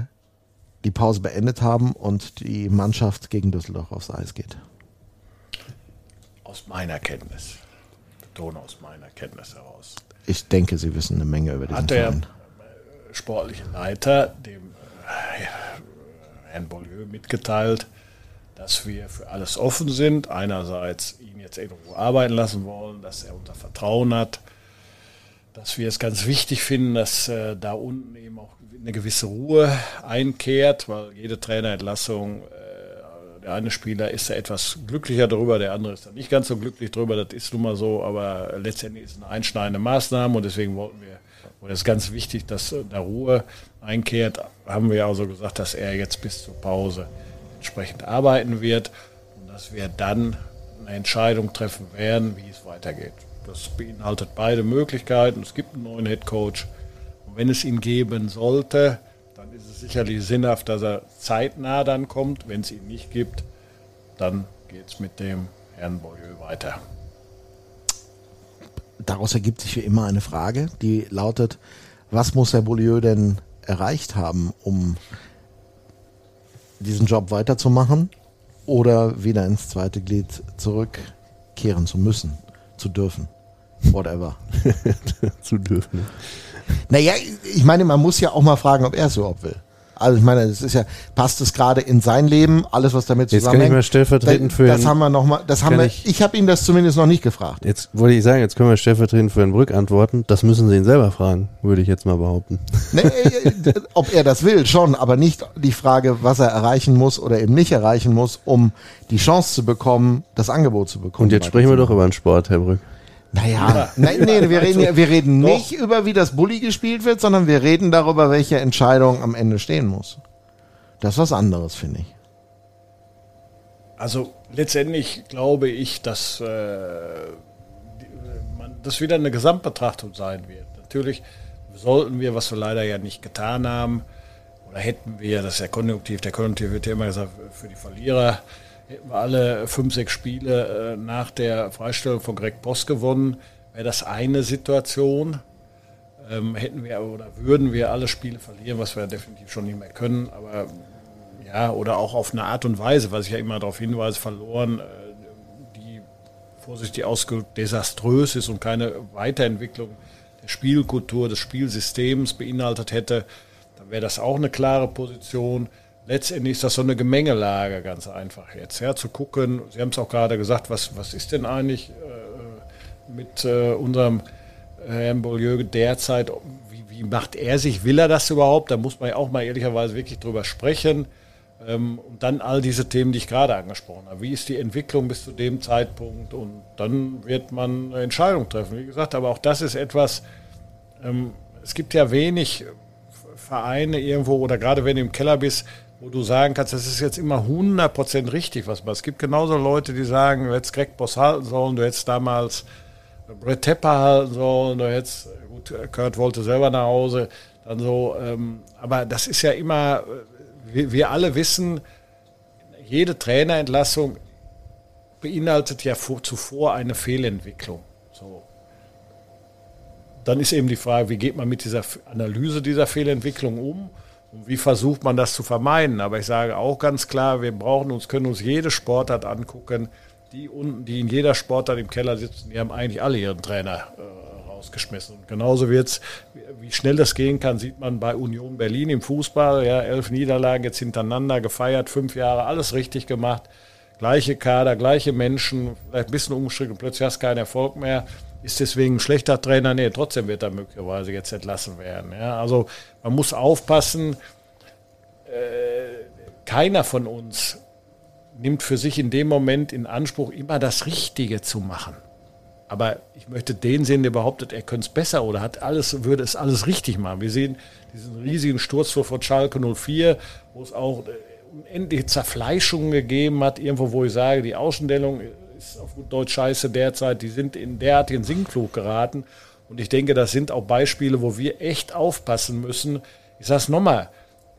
die Pause beendet haben und die Mannschaft gegen Düsseldorf aufs Eis geht. Aus meiner Kenntnis. Betone aus meiner Kenntnis heraus. Ich denke, Sie wissen eine Menge über diesen Hat der Verein. äh, sportliche Leiter dem äh, Herrn Beaulieu mitgeteilt, dass wir für alles offen sind. Einerseits ihn jetzt irgendwo arbeiten lassen wollen, dass er unser Vertrauen hat, dass wir es ganz wichtig finden, dass äh, da unten eben auch eine gewisse Ruhe einkehrt, weil jede Trainerentlassung, äh, der eine Spieler ist da etwas glücklicher darüber, der andere ist da nicht ganz so glücklich darüber, das ist nun mal so, aber letztendlich ist es eine einschneidende Maßnahme und deswegen wollten wir, oder es ist ganz wichtig, dass äh, da Ruhe einkehrt, haben wir also gesagt, dass er jetzt bis zur Pause entsprechend arbeiten wird und dass wir dann eine Entscheidung treffen werden, wie es weitergeht. Das beinhaltet beide Möglichkeiten. Es gibt einen neuen Head Coach. Und wenn es ihn geben sollte, dann ist es sicherlich sinnhaft, dass er zeitnah dann kommt. Wenn es ihn nicht gibt, dann geht es mit dem Herrn Beaulieu weiter. Daraus ergibt sich wie immer eine Frage, die lautet, was muss Herr Beaulieu denn erreicht haben, um diesen Job weiterzumachen oder wieder ins zweite Glied zurückkehren zu müssen, zu dürfen, whatever. Zu dürfen. Naja, ich meine, man muss ja auch mal fragen, ob er es überhaupt will. Also ich meine, es ist ja, passt es gerade in sein Leben, alles was damit Jetzt kann zusammenhängt. ich mal stellvertretend für Das haben wir noch mal, das haben kann wir, ich- ich, habe ihn das zumindest noch nicht gefragt. Jetzt wollte ich sagen, jetzt können wir stellvertretend für Herrn Brück antworten. Das müssen Sie ihn selber fragen, würde ich jetzt mal behaupten. Nee, äh, ob er das will, schon, aber nicht die Frage, was er erreichen muss oder eben nicht erreichen muss, um die Chance zu bekommen, das Angebot zu bekommen. Und jetzt sprechen wir doch über den Sport, Herr Brück. Naja, nein, nee, wir reden, ja- wir reden Doch. nicht über, wie das Bulli gespielt wird, sondern wir reden darüber, welche Entscheidung am Ende stehen muss. Das ist was anderes, finde ich. Also letztendlich glaube ich, dass äh, man, das wieder eine Gesamtbetrachtung sein wird. Natürlich sollten wir, was wir leider ja nicht getan haben, oder hätten wir, das ist der Konjunktiv, der Konjunktiv wird ja immer gesagt, für die Verlierer, hätten wir alle fünf, sechs Spiele äh, nach der Freistellung von Greg Post gewonnen, wäre das eine Situation. Ähm, hätten wir oder würden wir alle Spiele verlieren, was wir definitiv schon nicht mehr können, aber ja, oder auch auf eine Art und Weise, was ich ja immer darauf hinweise, verloren, äh, die vorsichtig ausgedrückt desaströs ist und keine Weiterentwicklung der Spielkultur, des Spielsystems beinhaltet hätte, dann wäre das auch eine klare Position. Letztendlich ist das so eine Gemengelage, ganz einfach jetzt. Ja, zu gucken, Sie haben es auch gerade gesagt, was, was ist denn eigentlich äh, mit äh, unserem äh, Herrn Beaulieu derzeit, wie, wie macht er sich, will er das überhaupt? Da muss man ja auch mal ehrlicherweise wirklich drüber sprechen. Ähm, und dann all diese Themen, die ich gerade angesprochen habe. Wie ist die Entwicklung bis zu dem Zeitpunkt? Und dann wird man eine Entscheidung treffen. Wie gesagt, aber auch das ist etwas, ähm, es gibt ja wenig Vereine irgendwo oder gerade wenn du im Keller bist, wo du sagen kannst, das ist jetzt immer 100% richtig, was man. Es gibt genauso Leute, die sagen, du hättest Greg Boss halten sollen, du hättest damals Brett Tepper halten sollen, du hättest, gut, Kurt wollte selber nach Hause, dann so, ähm, aber das ist ja immer, wir, wir alle wissen, jede Trainerentlassung beinhaltet ja vor, zuvor eine Fehlentwicklung. So. Dann ist eben die Frage, wie geht man mit dieser Analyse dieser Fehlentwicklung um und wie versucht man das zu vermeiden. Aber ich sage auch ganz klar, wir brauchen uns, können uns jede Sportart angucken. Die unten, die in jeder Sportart im Keller sitzen, die haben eigentlich alle ihren Trainer äh, rausgeschmissen. Und genauso wird's, wie schnell das gehen kann, sieht man bei Union Berlin im Fußball. Ja, elf Niederlagen jetzt hintereinander gefeiert, fünf Jahre, alles richtig gemacht. Gleiche Kader, gleiche Menschen, vielleicht ein bisschen umgestrickt und plötzlich hast du keinen Erfolg mehr. Ist deswegen ein schlechter Trainer? Nee, trotzdem wird er möglicherweise jetzt entlassen werden. Ja, also man muss aufpassen, äh, keiner von uns nimmt für sich in dem Moment in Anspruch, immer das Richtige zu machen. Aber ich möchte den sehen, der behauptet, er könnte es besser oder hat alles, würde es alles richtig machen. Wir sehen diesen riesigen Sturzflug von Schalke 04, wo es auch äh, unendliche Zerfleischungen gegeben hat, irgendwo, wo ich sage, die Außenstellung ist auf gut Deutsch scheiße derzeit, die sind in derartigen Sinkflug geraten. Und ich denke, das sind auch Beispiele, wo wir echt aufpassen müssen. Ich sage es nochmal,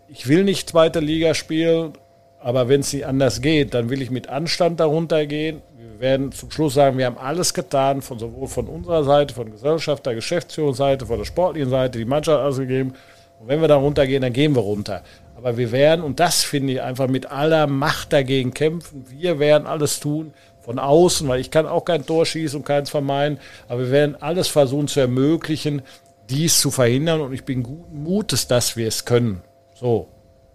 ich will nicht zweite Liga spielen, aber wenn es nicht anders geht, dann will ich mit Anstand darunter gehen. Wir werden zum Schluss sagen, wir haben alles getan, von sowohl von unserer Seite, von Gesellschaft, der Geschäftsführungsseite, von der sportlichen Seite, die Mannschaft ausgegeben. Und wenn wir da runtergehen, dann gehen wir runter. Aber wir werden, und das finde ich einfach mit aller Macht dagegen kämpfen, wir werden alles tun von außen, weil ich kann auch kein Tor schießen und keins vermeiden, aber wir werden alles versuchen zu ermöglichen, dies zu verhindern und ich bin guten Mutes, dass wir es können. So.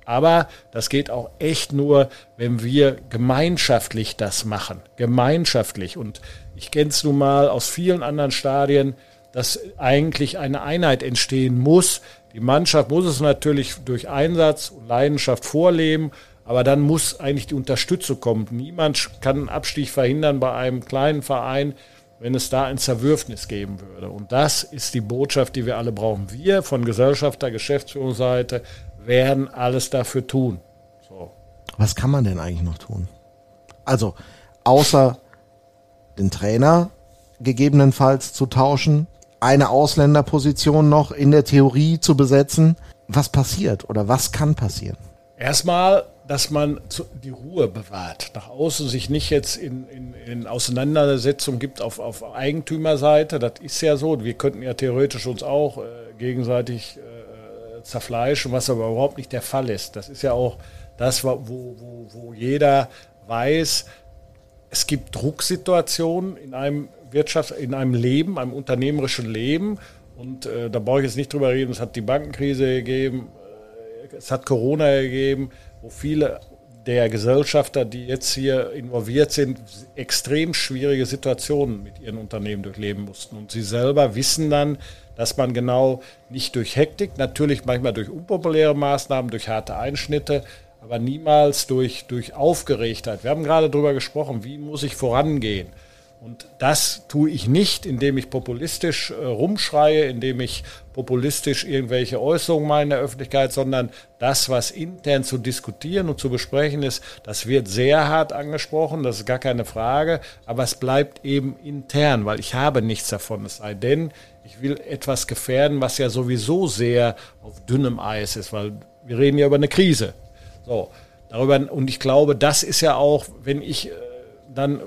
Aber das geht auch echt nur, wenn wir gemeinschaftlich das machen. Gemeinschaftlich. Und ich kenne es nun mal aus vielen anderen Stadien, dass eigentlich eine Einheit entstehen muss, die Mannschaft muss es natürlich durch Einsatz und Leidenschaft vorleben, aber dann muss eigentlich die Unterstützung kommen. Niemand kann einen Abstieg verhindern bei einem kleinen Verein, wenn es da ein Zerwürfnis geben würde. Und das ist die Botschaft, die wir alle brauchen. Wir von Gesellschafter, Geschäftsführungsseite werden alles dafür tun. So. Was kann man denn eigentlich noch tun? Also, außer den Trainer gegebenenfalls zu tauschen, eine Ausländerposition noch in der Theorie zu besetzen. Was passiert oder was kann passieren? Erstmal, dass man die Ruhe bewahrt. Nach außen sich nicht jetzt in, in, in Auseinandersetzung gibt auf, auf Eigentümerseite. Das ist ja so. Wir könnten ja theoretisch uns auch äh, gegenseitig äh, zerfleischen, was aber überhaupt nicht der Fall ist. Das ist ja auch das, wo, wo, wo jeder weiß, es gibt Drucksituationen in einem Wirtschaft, in einem Leben, einem unternehmerischen Leben. Und äh, da brauche ich jetzt nicht drüber reden, es hat die Bankenkrise gegeben, äh, es hat Corona gegeben, wo viele der Gesellschafter, die jetzt hier involviert sind, extrem schwierige Situationen mit ihren Unternehmen durchleben mussten. Und sie selber wissen dann, dass man genau nicht durch Hektik, natürlich manchmal durch unpopuläre Maßnahmen, durch harte Einschnitte, aber niemals durch, durch Aufgeregtheit. Wir haben gerade darüber gesprochen, wie muss ich vorangehen. Und das tue ich nicht, indem ich populistisch äh, rumschreie, indem ich populistisch irgendwelche Äußerungen mache in der Öffentlichkeit, sondern das, was intern zu diskutieren und zu besprechen ist, das wird sehr hart angesprochen, das ist gar keine Frage, aber es bleibt eben intern, weil ich habe nichts davon, es sei denn, ich will etwas gefährden, was ja sowieso sehr auf dünnem Eis ist, weil wir reden ja über eine Krise. So, darüber, und ich glaube, das ist ja auch, wenn ich äh, dann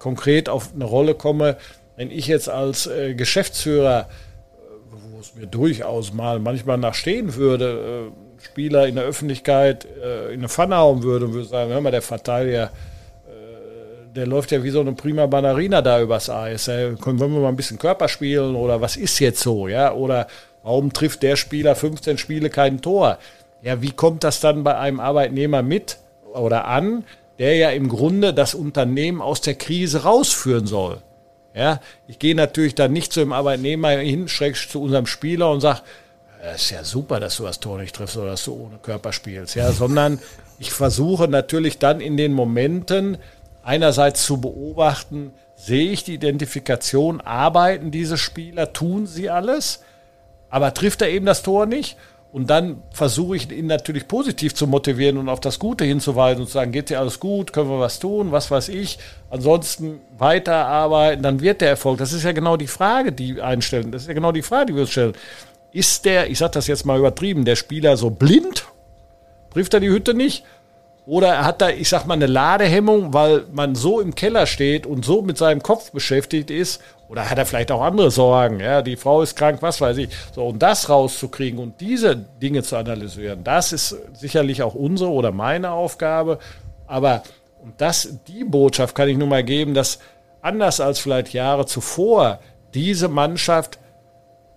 konkret auf eine Rolle komme, wenn ich jetzt als äh, Geschäftsführer, äh, wo es mir durchaus mal manchmal nachstehen würde, äh, Spieler in der Öffentlichkeit äh, in eine Pfanne hauen würde und würde sagen, hör mal, der Verteidiger, äh, der läuft ja wie so eine prima Bannerina da übers Eis. Äh, können wir mal ein bisschen Körper spielen oder was ist jetzt so, ja? Oder warum trifft der Spieler 15 Spiele kein Tor? Ja, wie kommt das dann bei einem Arbeitnehmer mit oder an, der ja im Grunde das Unternehmen aus der Krise rausführen soll. Ja, ich gehe natürlich dann nicht zu dem Arbeitnehmer hin, schräg zu unserem Spieler und sage, das ist ja super, dass du das Tor nicht triffst oder dass du ohne Körper spielst, ja, sondern ich versuche natürlich dann in den Momenten einerseits zu beobachten, sehe ich die Identifikation, arbeiten diese Spieler, tun sie alles, aber trifft er eben das Tor nicht? Und dann versuche ich ihn natürlich positiv zu motivieren und auf das Gute hinzuweisen und zu sagen, geht dir alles gut, können wir was tun, was weiß ich. Ansonsten weiterarbeiten, dann wird der Erfolg. Das ist ja genau die Frage, die einstellen. Das ist ja genau die Frage, die wir uns stellen. Ist der, ich sage das jetzt mal übertrieben, der Spieler so blind? Trifft er die Hütte nicht? Oder hat er, ich sag mal, eine Ladehemmung, weil man so im Keller steht und so mit seinem Kopf beschäftigt ist? Oder hat er vielleicht auch andere Sorgen? Ja, die Frau ist krank, was weiß ich. So, und das rauszukriegen und diese Dinge zu analysieren, das ist sicherlich auch unsere oder meine Aufgabe. Aber, das, die Botschaft kann ich nur mal geben, dass anders als vielleicht Jahre zuvor diese Mannschaft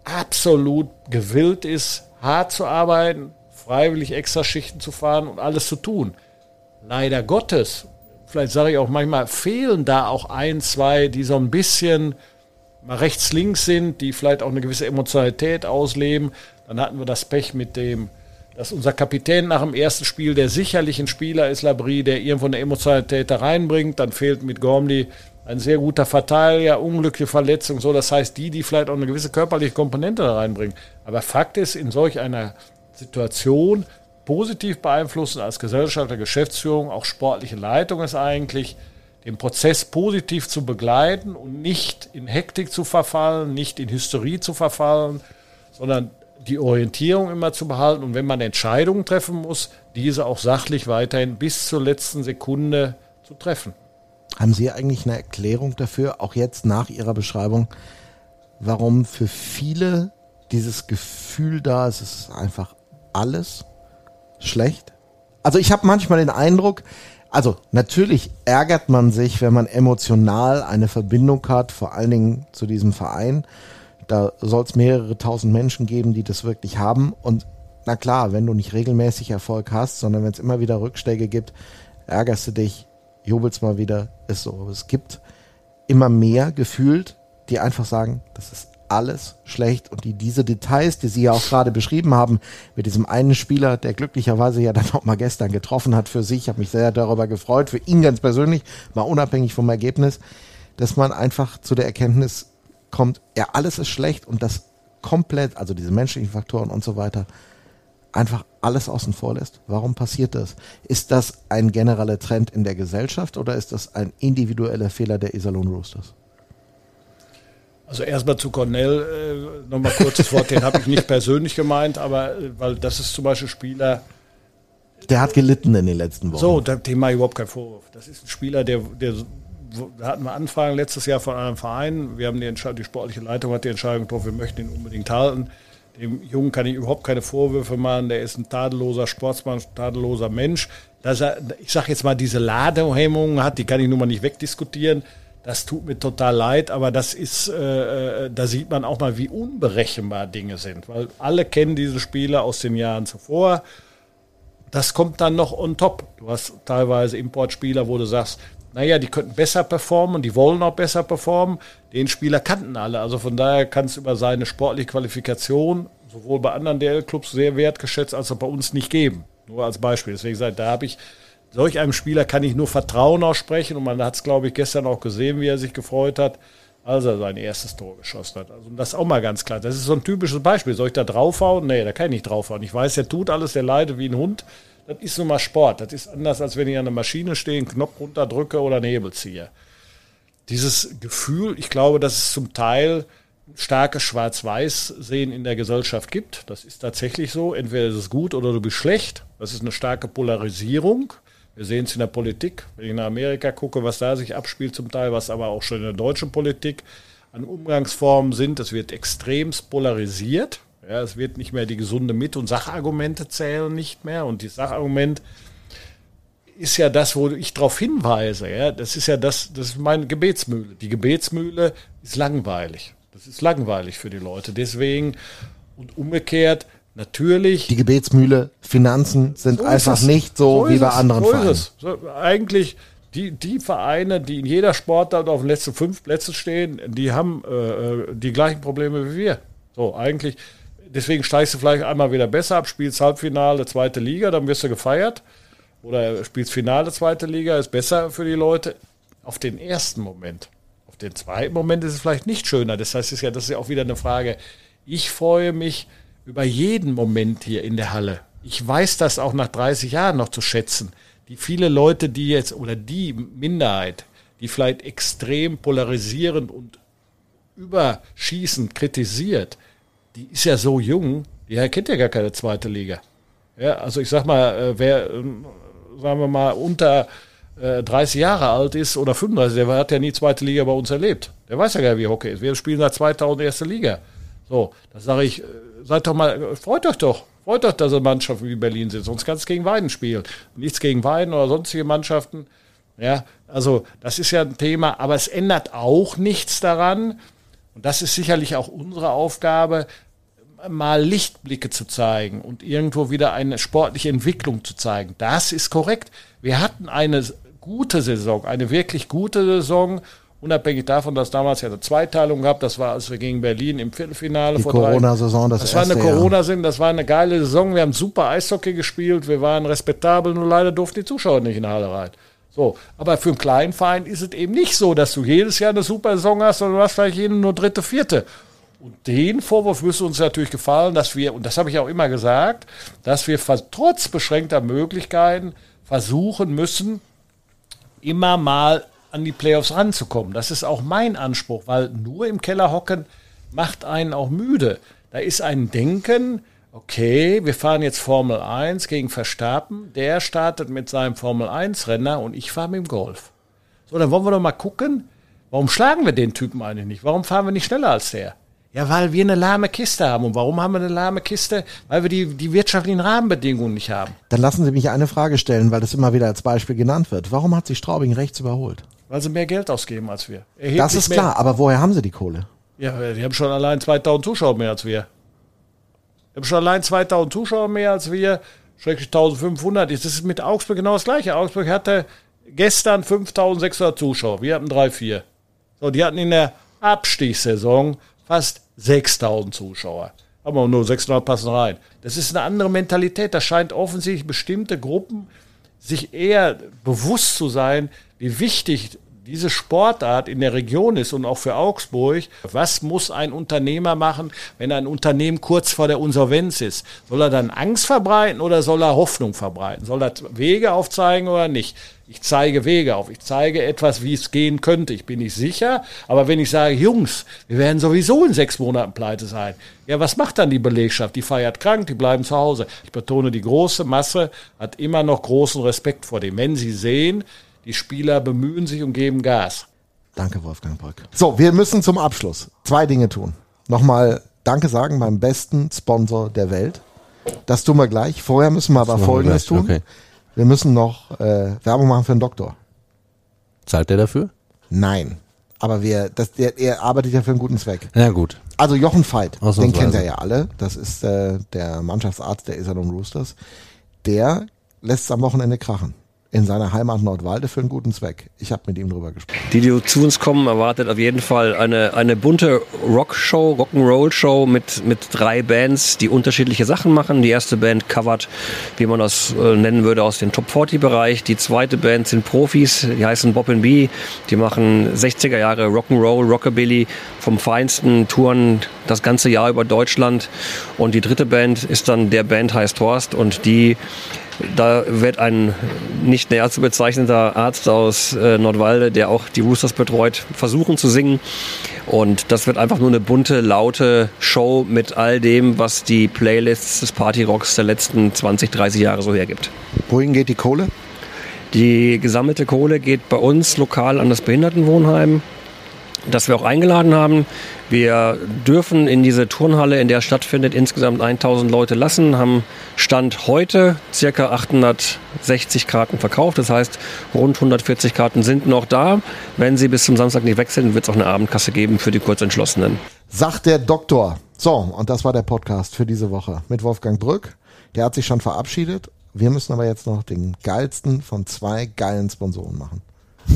absolut gewillt ist, hart zu arbeiten, freiwillig Extraschichten zu fahren und alles zu tun. Leider Gottes, vielleicht sage ich auch manchmal, fehlen da auch ein, zwei, die so ein bisschen mal rechts, links sind, die vielleicht auch eine gewisse Emotionalität ausleben. Dann hatten wir das Pech mit dem, dass unser Kapitän nach dem ersten Spiel, der sicherlich ein Spieler ist, Labrie, der irgendwo eine Emotionalität da reinbringt. Dann fehlt mit Gormley ein sehr guter Verteidiger, unglückliche Verletzung, so. Das heißt, die, die vielleicht auch eine gewisse körperliche Komponente da reinbringen. Aber Fakt ist, in solch einer Situation positiv beeinflussen als Gesellschaft der Geschäftsführung, auch sportliche Leitung ist eigentlich, den Prozess positiv zu begleiten und nicht in Hektik zu verfallen, nicht in Hysterie zu verfallen, sondern die Orientierung immer zu behalten und wenn man Entscheidungen treffen muss, diese auch sachlich weiterhin bis zur letzten Sekunde zu treffen. Haben Sie eigentlich eine Erklärung dafür, auch jetzt nach Ihrer Beschreibung, warum für viele dieses Gefühl da ist, es ist einfach alles schlecht? Also ich habe manchmal den Eindruck, also natürlich ärgert man sich, wenn man emotional eine Verbindung hat, vor allen Dingen zu diesem Verein. Da soll es mehrere tausend Menschen geben, die das wirklich haben. Und na klar, wenn du nicht regelmäßig Erfolg hast, sondern wenn es immer wieder Rückschläge gibt, ärgerst du dich, jubelst mal wieder, ist so. Es gibt immer mehr gefühlt, die einfach sagen, das ist alles schlecht und die diese Details, die Sie ja auch gerade beschrieben haben, mit diesem einen Spieler, der glücklicherweise ja dann auch mal gestern getroffen hat für sich, habe mich sehr darüber gefreut, für ihn ganz persönlich, mal unabhängig vom Ergebnis, dass man einfach zu der Erkenntnis kommt, ja, alles ist schlecht und das komplett, also diese menschlichen Faktoren und so weiter, einfach alles außen vor lässt. Warum passiert das? Ist das ein genereller Trend in der Gesellschaft oder ist das ein individueller Fehler der Iserlohn Roosters? Also erstmal zu Cornell äh, nochmal kurzes Wort, den habe ich nicht persönlich gemeint, aber äh, weil das ist zum Beispiel Spieler. Der hat gelitten in den letzten Wochen. So, dem mache ich überhaupt keinen Vorwurf. Das ist ein Spieler, der, der da hatten wir Anfragen letztes Jahr von einem Verein. Wir haben die Entscheidung, die sportliche Leitung hat die Entscheidung getroffen, wir möchten ihn unbedingt halten. Dem Jungen kann ich überhaupt keine Vorwürfe machen. Der ist ein tadelloser Sportsmann, tadelloser Mensch. Dass er, ich sage jetzt mal, diese Ladehemmungen hat, die kann ich nun mal nicht wegdiskutieren. Das tut mir total leid, aber das ist, äh, äh, da sieht man auch mal, wie unberechenbar Dinge sind, weil alle kennen diese Spiele aus den Jahren zuvor. Das kommt dann noch on top. Du hast teilweise Importspieler, wo du sagst, naja, die könnten besser performen und die wollen auch besser performen. Den Spieler kannten alle. Also von daher kann es über seine sportliche Qualifikation sowohl bei anderen DL-Clubs sehr wertgeschätzt als auch bei uns nicht geben. Nur als Beispiel. Deswegen sage ich, da habe ich solch einem Spieler kann ich nur Vertrauen aussprechen und man hat es, glaube ich, gestern auch gesehen, wie er sich gefreut hat, als er sein erstes Tor geschossen hat. Also das ist auch mal ganz klar. Das ist so ein typisches Beispiel. Soll ich da draufhauen? Nee, da kann ich nicht draufhauen. Ich weiß, der tut alles, der leidet wie ein Hund. Das ist nun mal Sport. Das ist anders, als wenn ich an der Maschine stehe, einen Knopf runterdrücke oder einen Hebel ziehe. Dieses Gefühl, ich glaube, dass es zum Teil starke Schwarz-Weiß-Sehen in der Gesellschaft gibt. Das ist tatsächlich so. Entweder ist es gut oder du bist schlecht. Das ist eine starke Polarisierung. Wir sehen es in der Politik, wenn ich nach Amerika gucke, was da sich abspielt zum Teil, was aber auch schon in der deutschen Politik an Umgangsformen sind. Es wird extremst polarisiert. Ja, es wird nicht mehr die gesunde Mit- und Sachargumente zählen nicht mehr. Und die Sachargument ist ja das, wo ich darauf hinweise. Ja, das ist ja das, das ist meine Gebetsmühle. Die Gebetsmühle ist langweilig. Das ist langweilig für die Leute. Deswegen und umgekehrt Natürlich. Die Gebetsmühle, Finanzen sind so einfach es. nicht so, so wie bei es. anderen so Vereinen. So, eigentlich die, die Vereine, die in jeder Sportart auf den letzten fünf Plätzen stehen, die haben äh, äh, die gleichen Probleme wie wir. So, eigentlich, deswegen steigst du vielleicht einmal wieder besser ab, spielst Halbfinale, zweite Liga, dann wirst du gefeiert. Oder spielst Finale, zweite Liga, ist besser für die Leute. Auf den ersten Moment. Auf den zweiten Moment ist es vielleicht nicht schöner. Das heißt, das ist ja, das ist ja auch wieder eine Frage. Ich freue mich, über jeden Moment hier in der Halle. Ich weiß das auch nach 30 Jahren noch zu schätzen. Die viele Leute, die jetzt, oder die Minderheit, die vielleicht extrem polarisierend und überschießend kritisiert, die ist ja so jung, die kennt ja gar keine zweite Liga. Ja, also ich sag mal, äh, wer, ähm, sagen wir mal, unter 30 äh, Jahre alt ist oder 35, der hat ja nie zweite Liga bei uns erlebt. Der weiß ja gar nicht, wie Hockey ist. Wir spielen seit 2000 erste Liga. So, da sage ich, äh, seid doch mal, freut euch doch. Freut euch, dass ihr Mannschaften wie Berlin sind. Sonst kannst du gegen Weiden spielen. Nichts gegen Weiden oder sonstige Mannschaften. Ja, also das ist ja ein Thema, aber es ändert auch nichts daran, Und das ist sicherlich auch unsere Aufgabe, mal Lichtblicke zu zeigen und irgendwo wieder eine sportliche Entwicklung zu zeigen. Das ist korrekt. Wir hatten eine gute Saison, eine wirklich gute Saison, unabhängig davon, dass damals ja eine Zweiteilung gab. Das war, als wir gegen Berlin im Viertelfinale Die vor Corona-Saison, das, das war eine. Corona-Sinn, das war eine geile Saison. Wir haben super Eishockey gespielt, wir waren respektabel, nur leider durften die Zuschauer nicht in die Halle rein. So, aber für einen kleinen Verein ist es eben nicht so, dass du jedes Jahr eine super Saison hast, sondern du hast vielleicht jeden nur dritte, vierte. Und den Vorwurf müsste uns natürlich gefallen, dass wir, und das habe ich auch immer gesagt, dass wir trotz beschränkter Möglichkeiten versuchen müssen, immer mal an die Playoffs ranzukommen. Das ist auch mein Anspruch, weil nur im Keller hocken macht einen auch müde. Da ist ein Denken, okay, wir fahren jetzt Formel 1 gegen Verstappen, der startet mit seinem Formel 1 Renner und ich fahre mit dem Golf. So, dann wollen wir doch mal gucken, warum schlagen wir den Typen eigentlich nicht? Warum fahren wir nicht schneller als der? Ja, weil wir eine lahme Kiste haben. Und warum haben wir eine lahme Kiste? Weil wir die, die wirtschaftlichen Rahmenbedingungen nicht haben. Dann lassen Sie mich eine Frage stellen, weil das immer wieder als Beispiel genannt wird. Warum hat sich Straubing rechts überholt? Weil sie mehr Geld ausgeben als wir. Erheblich Das ist mehr. klar, aber woher haben Sie die Kohle? Ja, die haben schon allein 2000 Zuschauer mehr als wir. Die haben schon allein 2000 Zuschauer mehr als wir, schrecklich 1500. Das ist mit Augsburg genau das gleiche. Augsburg hatte gestern 5600 Zuschauer. Wir hatten 3, 4. So, die hatten in der Abstiegssaison fast 6000 Zuschauer. Aber nur 600 passen rein. Das ist eine andere Mentalität. Da scheint offensichtlich bestimmte Gruppen sich eher bewusst zu sein, wie wichtig diese Sportart in der Region ist und auch für Augsburg. Was muss ein Unternehmer machen, wenn ein Unternehmen kurz vor der Insolvenz ist? Soll er dann Angst verbreiten oder soll er Hoffnung verbreiten? Soll er Wege aufzeigen oder nicht? Ich zeige Wege auf. Ich zeige etwas, wie es gehen könnte. Ich bin nicht sicher. Aber wenn ich sage, Jungs, wir werden sowieso in sechs Monaten pleite sein. Ja, was macht dann die Belegschaft? Die feiert krank, die bleiben zu Hause. Ich betone, die große Masse hat immer noch großen Respekt vor dem. Wenn sie sehen, die Spieler bemühen sich und geben Gas. Danke, Wolfgang Brück. So, wir müssen zum Abschluss zwei Dinge tun. Nochmal Danke sagen beim besten Sponsor der Welt. Das tun wir gleich. Vorher müssen wir aber wir Folgendes gleich, tun. okay. Wir müssen noch äh, Werbung machen für einen Doktor. Zahlt der dafür? Nein. Aber wir, das, der, er arbeitet ja für einen guten Zweck. Na gut. Also Jochen Veit, den kennt er ja alle. Das ist äh, der Mannschaftsarzt der Iserlohn Roosters. Der lässt es am Wochenende krachen. In seiner Heimat Nordwalde für einen guten Zweck. Ich habe mit ihm drüber gesprochen. Die, die zu uns kommen, erwartet auf jeden Fall eine, eine bunte Rockshow, Rock'n'Roll-Show mit, mit drei Bands, die unterschiedliche Sachen machen. Die erste Band covert, wie man das äh, nennen würde, aus dem Top-40-Bereich. Die zweite Band sind Profis, die heißen Bob B. Die machen 60er Jahre Rock'n'Roll, Rockabilly vom Feinsten, touren das ganze Jahr über Deutschland. Und die dritte Band ist dann der Band heißt Horst und die da wird ein nicht näher zu bezeichnender Arzt aus äh, Nordwalde, der auch die Roosters betreut, versuchen zu singen. Und das wird einfach nur eine bunte, laute Show mit all dem, was die Playlists des Partyrocks der letzten 20, 30 Jahre so hergibt. Wohin geht die Kohle? Die gesammelte Kohle geht bei uns lokal an das Behindertenwohnheim, das wir auch eingeladen haben. Wir dürfen in diese Turnhalle, in der stattfindet, insgesamt 1000 Leute lassen, haben Stand heute circa 860 Karten verkauft. Das heißt, rund 140 Karten sind noch da. Wenn sie bis zum Samstag nicht sind, wird es auch eine Abendkasse geben für die Kurzentschlossenen. Sagt der Doktor. So, und das war der Podcast für diese Woche mit Wolfgang Brück. Der hat sich schon verabschiedet. Wir müssen aber jetzt noch den geilsten von zwei geilen Sponsoren machen.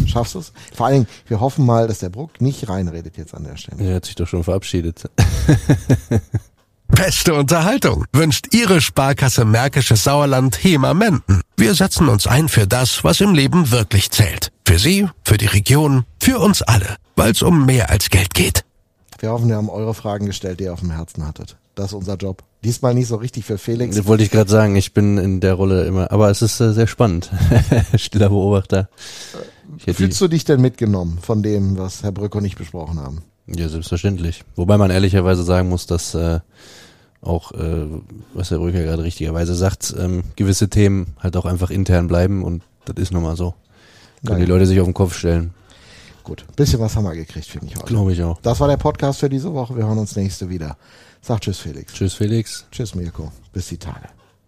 Schaffst du es? Vor allen Dingen, wir hoffen mal, dass der Bruck nicht reinredet jetzt an der Stelle. Er hat sich doch schon verabschiedet. Beste Unterhaltung wünscht Ihre Sparkasse Märkisches Sauerland HEMA Menden. Wir setzen uns ein für das, was im Leben wirklich zählt. Für Sie, für die Region, für uns alle. Weil es um mehr als Geld geht. Wir hoffen, wir haben eure Fragen gestellt, die ihr auf dem Herzen hattet. Das ist unser Job. Diesmal nicht so richtig für Felix. Das wollte ich gerade sagen, ich bin in der Rolle immer, aber es ist äh, sehr spannend. Stiller Beobachter. Fühlst du dich denn mitgenommen von dem, was Herr Brück und ich besprochen haben? Ja, selbstverständlich. Wobei man ehrlicherweise sagen muss, dass äh, auch, äh, was Herr Rücker gerade richtigerweise sagt, ähm, gewisse Themen halt auch einfach intern bleiben und das ist nun mal so. Können Geil. die Leute sich auf den Kopf stellen. Gut, bisschen was haben wir gekriegt, finde ich heute. Glaube ich auch. Das war der Podcast für diese Woche. Wir hören uns nächste wieder. Sag Tschüss, Felix. Tschüss, Felix. Tschüss, Mirko. Bis die Tage.